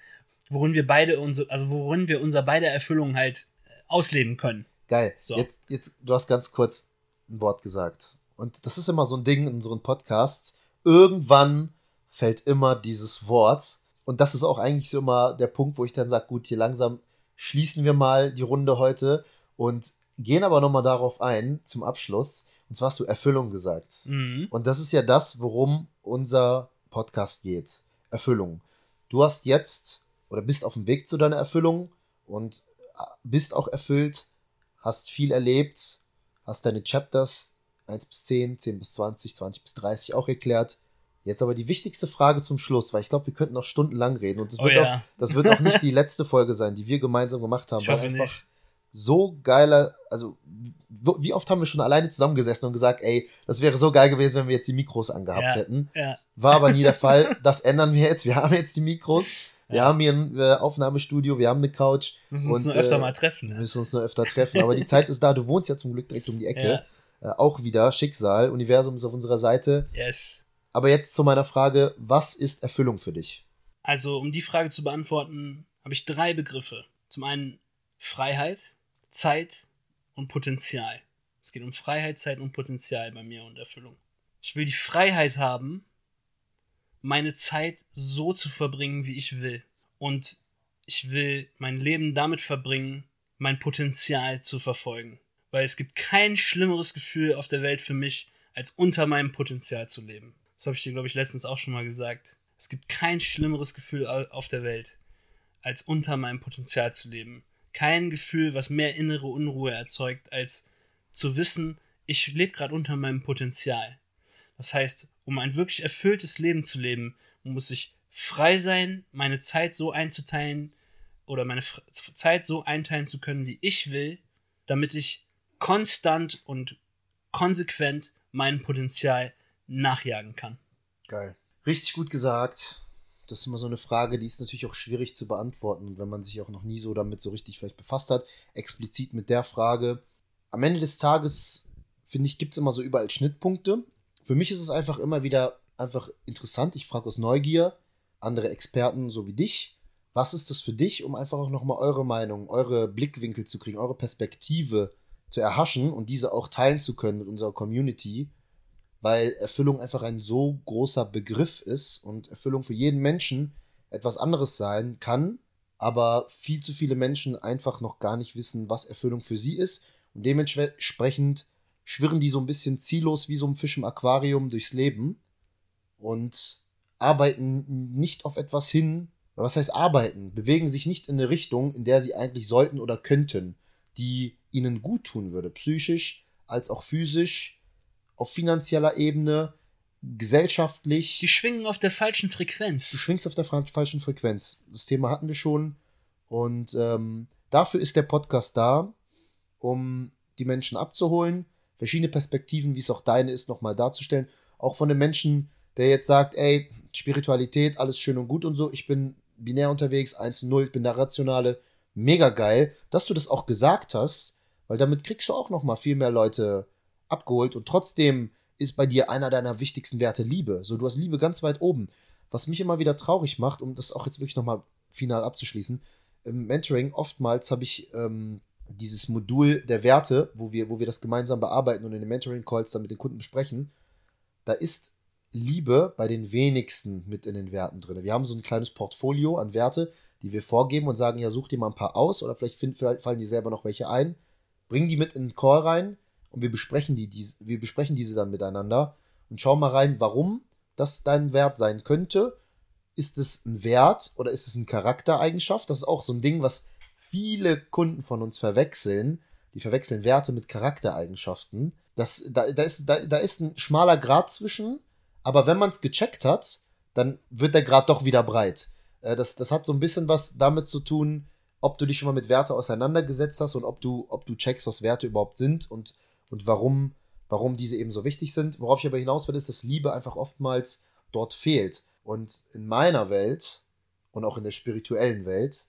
worin wir beide unsere, also worin wir unser beide Erfüllung halt äh, ausleben können. Geil. So. Jetzt, jetzt, du hast ganz kurz ein Wort gesagt. Und das ist immer so ein Ding in unseren Podcasts. Irgendwann fällt immer dieses Wort. Und das ist auch eigentlich so immer der Punkt, wo ich dann sage, gut, hier langsam schließen wir mal die Runde heute und gehen aber nochmal darauf ein, zum Abschluss. Und zwar hast du Erfüllung gesagt. Mhm. Und das ist ja das, worum unser Podcast geht. Erfüllung. Du hast jetzt oder bist auf dem Weg zu deiner Erfüllung und äh, bist auch erfüllt, hast viel erlebt, hast deine Chapters 1 bis 10, 10 bis 20, 20 bis 30 auch erklärt. Jetzt aber die wichtigste Frage zum Schluss, weil ich glaube, wir könnten noch stundenlang reden und das, oh wird, ja. auch, das wird auch nicht [laughs] die letzte Folge sein, die wir gemeinsam gemacht haben, weil einfach nicht. so geiler, also wie oft haben wir schon alleine zusammengesessen und gesagt, ey, das wäre so geil gewesen, wenn wir jetzt die Mikros angehabt ja, hätten. Ja. War aber nie der [laughs] Fall. Das ändern wir jetzt. Wir haben jetzt die Mikros. Wir ja. haben hier ein äh, Aufnahmestudio, wir haben eine Couch. Wir müssen uns nur öfter äh, mal treffen. Wir müssen uns nur öfter treffen. Aber die Zeit ist da. Du wohnst ja zum Glück direkt um die Ecke. Ja. Äh, auch wieder Schicksal, Universum ist auf unserer Seite. Yes. Aber jetzt zu meiner Frage, was ist Erfüllung für dich? Also, um die Frage zu beantworten, habe ich drei Begriffe. Zum einen Freiheit, Zeit und Potenzial. Es geht um Freiheit, Zeit und Potenzial bei mir und Erfüllung. Ich will die Freiheit haben, meine Zeit so zu verbringen, wie ich will. Und ich will mein Leben damit verbringen, mein Potenzial zu verfolgen. Weil es gibt kein schlimmeres Gefühl auf der Welt für mich, als unter meinem Potenzial zu leben. Das habe ich dir, glaube ich, letztens auch schon mal gesagt. Es gibt kein schlimmeres Gefühl auf der Welt, als unter meinem Potenzial zu leben. Kein Gefühl, was mehr innere Unruhe erzeugt, als zu wissen, ich lebe gerade unter meinem Potenzial. Das heißt, um ein wirklich erfülltes Leben zu leben, muss ich frei sein, meine Zeit so einzuteilen oder meine Zeit so einteilen zu können, wie ich will, damit ich konstant und konsequent mein Potenzial nachjagen kann. Geil. Richtig gut gesagt. Das ist immer so eine Frage, die ist natürlich auch schwierig zu beantworten, wenn man sich auch noch nie so damit so richtig vielleicht befasst hat, explizit mit der Frage. Am Ende des Tages, finde ich, gibt es immer so überall Schnittpunkte. Für mich ist es einfach immer wieder einfach interessant. Ich frage aus Neugier andere Experten so wie dich. Was ist das für dich, um einfach auch nochmal eure Meinung, eure Blickwinkel zu kriegen, eure Perspektive zu erhaschen und diese auch teilen zu können mit unserer Community? Weil Erfüllung einfach ein so großer Begriff ist und Erfüllung für jeden Menschen etwas anderes sein kann, aber viel zu viele Menschen einfach noch gar nicht wissen, was Erfüllung für sie ist und dementsprechend schwirren die so ein bisschen ziellos wie so ein Fisch im Aquarium durchs Leben und arbeiten nicht auf etwas hin, oder was heißt arbeiten, bewegen sich nicht in eine Richtung, in der sie eigentlich sollten oder könnten, die ihnen gut tun würde, psychisch als auch physisch, auf finanzieller Ebene, gesellschaftlich. Die schwingen auf der falschen Frequenz. Du schwingst auf der falschen Frequenz. Das Thema hatten wir schon. Und ähm, dafür ist der Podcast da, um die Menschen abzuholen, verschiedene Perspektiven, wie es auch deine ist, nochmal darzustellen. Auch von den Menschen, der jetzt sagt, ey, Spiritualität, alles schön und gut und so, ich bin binär unterwegs, 1 0, ich bin der Rationale, mega geil, dass du das auch gesagt hast, weil damit kriegst du auch nochmal viel mehr Leute abgeholt und trotzdem ist bei dir einer deiner wichtigsten Werte Liebe. So, du hast Liebe ganz weit oben. Was mich immer wieder traurig macht, um das auch jetzt wirklich nochmal final abzuschließen, im Mentoring oftmals habe ich ähm, dieses Modul der Werte, wo wir, wo wir das gemeinsam bearbeiten und in den Mentoring-Calls dann mit den Kunden besprechen, da ist Liebe bei den wenigsten mit in den Werten drin. Wir haben so ein kleines Portfolio an Werte, die wir vorgeben und sagen, ja, such dir mal ein paar aus oder vielleicht find, fallen dir selber noch welche ein. Bring die mit in den Call rein und wir besprechen die, die, wir besprechen diese dann miteinander und schauen mal rein, warum das dein Wert sein könnte. Ist es ein Wert oder ist es eine Charaktereigenschaft? Das ist auch so ein Ding, was viele Kunden von uns verwechseln. Die verwechseln Werte mit Charaktereigenschaften. Das, da, da, ist, da, da ist ein schmaler Grad zwischen, aber wenn man es gecheckt hat, dann wird der Grad doch wieder breit. Äh, das, das hat so ein bisschen was damit zu tun, ob du dich schon mal mit Werte auseinandergesetzt hast und ob du, ob du checkst, was Werte überhaupt sind und, und warum, warum diese eben so wichtig sind. Worauf ich aber hinaus will, ist, dass Liebe einfach oftmals dort fehlt. Und in meiner Welt und auch in der spirituellen Welt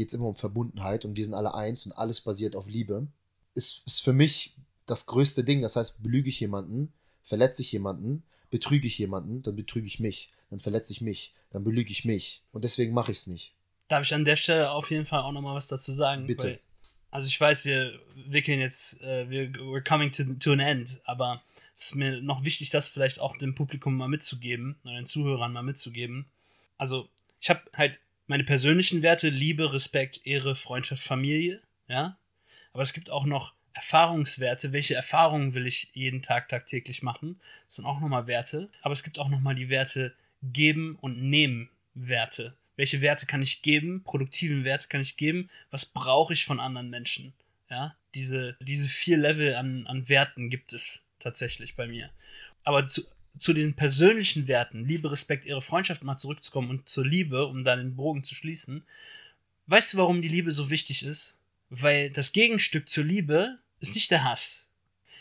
geht es immer um Verbundenheit und wir sind alle eins und alles basiert auf Liebe, ist, ist für mich das größte Ding. Das heißt, belüge ich jemanden, verletze ich jemanden, betrüge ich jemanden, dann betrüge ich mich, dann verletze ich mich, dann belüge ich mich. Und deswegen mache ich es nicht. Darf ich an der Stelle auf jeden Fall auch nochmal was dazu sagen? Bitte. Weil, also ich weiß, wir wickeln jetzt, äh, wir, we're coming to, to an end, aber es ist mir noch wichtig, das vielleicht auch dem Publikum mal mitzugeben, oder den Zuhörern mal mitzugeben. Also ich habe halt meine persönlichen Werte, Liebe, Respekt, Ehre, Freundschaft, Familie, ja. Aber es gibt auch noch Erfahrungswerte. Welche Erfahrungen will ich jeden Tag tagtäglich machen? Das sind auch nochmal Werte. Aber es gibt auch nochmal die Werte geben und nehmen Werte. Welche Werte kann ich geben? Produktiven Werte kann ich geben? Was brauche ich von anderen Menschen? Ja, diese, diese vier Level an, an Werten gibt es tatsächlich bei mir. Aber zu, zu diesen persönlichen Werten, Liebe, Respekt, Ehre, Freundschaft mal zurückzukommen und zur Liebe, um dann den Bogen zu schließen. Weißt du, warum die Liebe so wichtig ist? Weil das Gegenstück zur Liebe ist nicht der Hass.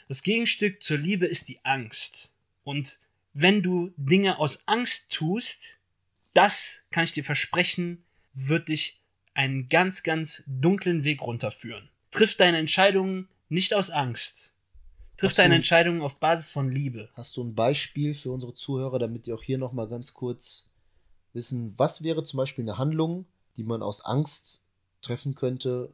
Das Gegenstück zur Liebe ist die Angst. Und wenn du Dinge aus Angst tust, das kann ich dir versprechen, wird dich einen ganz, ganz dunklen Weg runterführen. Triff deine Entscheidungen nicht aus Angst. Triff deine Entscheidungen auf Basis von Liebe. Hast du ein Beispiel für unsere Zuhörer, damit die auch hier nochmal ganz kurz wissen, was wäre zum Beispiel eine Handlung, die man aus Angst treffen könnte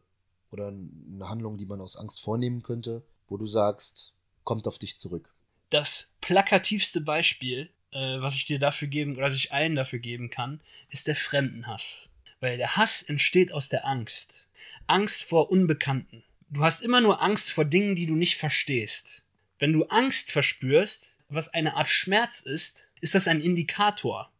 oder eine Handlung, die man aus Angst vornehmen könnte, wo du sagst, kommt auf dich zurück? Das plakativste Beispiel, äh, was ich dir dafür geben oder ich allen dafür geben kann, ist der Fremdenhass. Weil der Hass entsteht aus der Angst. Angst vor Unbekannten. Du hast immer nur Angst vor Dingen, die du nicht verstehst. Wenn du Angst verspürst, was eine Art Schmerz ist, ist das ein Indikator.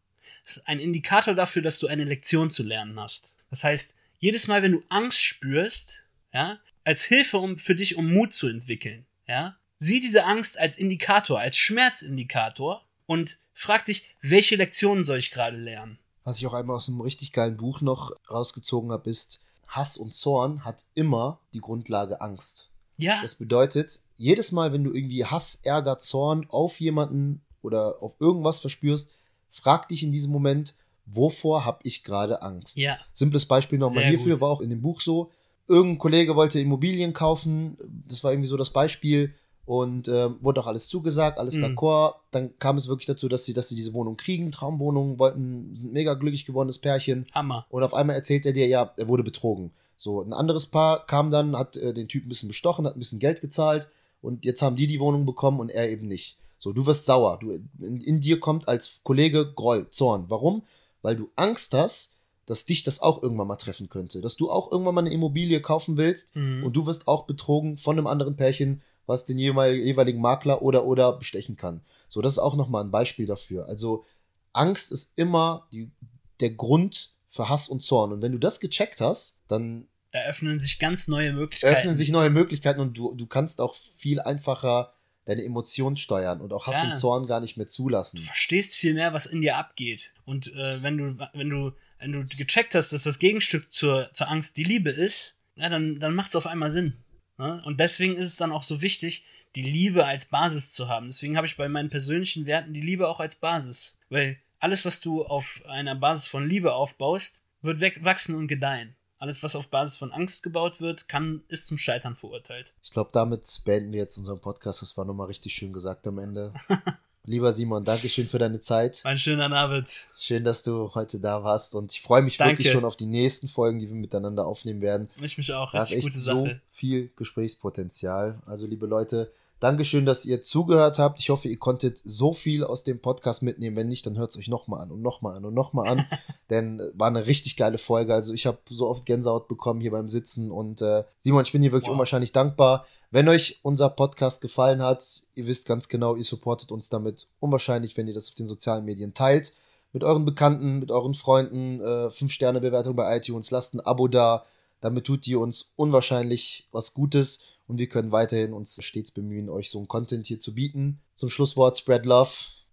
Das ist ein Indikator dafür, dass du eine Lektion zu lernen hast. Das heißt, jedes Mal, wenn du Angst spürst, ja, als Hilfe um, für dich, um Mut zu entwickeln, ja, sieh diese Angst als Indikator, als Schmerzindikator und frag dich, welche Lektionen soll ich gerade lernen? Was ich auch einmal aus einem richtig geilen Buch noch rausgezogen habe, ist, Hass und Zorn hat immer die Grundlage Angst. Ja. Das bedeutet, jedes Mal, wenn du irgendwie Hass, Ärger, Zorn auf jemanden oder auf irgendwas verspürst, frag dich in diesem Moment, wovor habe ich gerade Angst? Ja. Simples Beispiel nochmal Sehr hierfür gut. war auch in dem Buch so. Irgendein Kollege wollte Immobilien kaufen, das war irgendwie so das Beispiel und äh, wurde auch alles zugesagt, alles mhm. d'accord. Dann kam es wirklich dazu, dass sie, dass sie diese Wohnung kriegen, Traumwohnung, wollten, sind mega glücklich geworden, Pärchen. Hammer. Und auf einmal erzählt er dir, ja, er wurde betrogen. So, ein anderes Paar kam dann, hat äh, den Typ ein bisschen bestochen, hat ein bisschen Geld gezahlt und jetzt haben die die Wohnung bekommen und er eben nicht. So, du wirst sauer. Du, in, in dir kommt als Kollege Groll, Zorn. Warum? Weil du Angst hast, dass dich das auch irgendwann mal treffen könnte. Dass du auch irgendwann mal eine Immobilie kaufen willst mhm. und du wirst auch betrogen von einem anderen Pärchen, was den jeweiligen Makler oder oder bestechen kann. So, das ist auch nochmal ein Beispiel dafür. Also, Angst ist immer die, der Grund für Hass und Zorn. Und wenn du das gecheckt hast, dann eröffnen sich ganz neue Möglichkeiten. Öffnen sich neue Möglichkeiten und du, du kannst auch viel einfacher deine Emotionen steuern und auch Hass ja. und Zorn gar nicht mehr zulassen. Du verstehst viel mehr, was in dir abgeht. Und äh, wenn du, wenn du, wenn du gecheckt hast, dass das Gegenstück zur, zur Angst die Liebe ist, ja, dann, dann macht es auf einmal Sinn. Ne? Und deswegen ist es dann auch so wichtig, die Liebe als Basis zu haben. Deswegen habe ich bei meinen persönlichen Werten die Liebe auch als Basis. Weil alles, was du auf einer Basis von Liebe aufbaust, wird wachsen und gedeihen. Alles, was auf Basis von Angst gebaut wird, kann, ist zum Scheitern verurteilt. Ich glaube, damit beenden wir jetzt unseren Podcast. Das war nochmal richtig schön gesagt am Ende. [laughs] Lieber Simon, danke schön für deine Zeit. Ein schöner Abend. Schön, dass du heute da warst und ich freue mich danke. wirklich schon auf die nächsten Folgen, die wir miteinander aufnehmen werden. Ich mich auch. Da ist echt so viel Gesprächspotenzial. Also, liebe Leute, Dankeschön, dass ihr zugehört habt. Ich hoffe, ihr konntet so viel aus dem Podcast mitnehmen. Wenn nicht, dann hört es euch nochmal an und nochmal an und nochmal an. [laughs] Denn äh, war eine richtig geile Folge. Also ich habe so oft Gänsehaut bekommen hier beim Sitzen. Und äh, Simon, ich bin dir wirklich wow. unwahrscheinlich dankbar. Wenn euch unser Podcast gefallen hat, ihr wisst ganz genau, ihr supportet uns damit unwahrscheinlich, wenn ihr das auf den sozialen Medien teilt. Mit euren Bekannten, mit euren Freunden, äh, 5-Sterne-Bewertung bei iTunes, lasst ein Abo da. Damit tut ihr uns unwahrscheinlich was Gutes und wir können weiterhin uns stets bemühen, euch so ein Content hier zu bieten. Zum Schlusswort, spread love,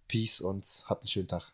peace und habt einen schönen Tag.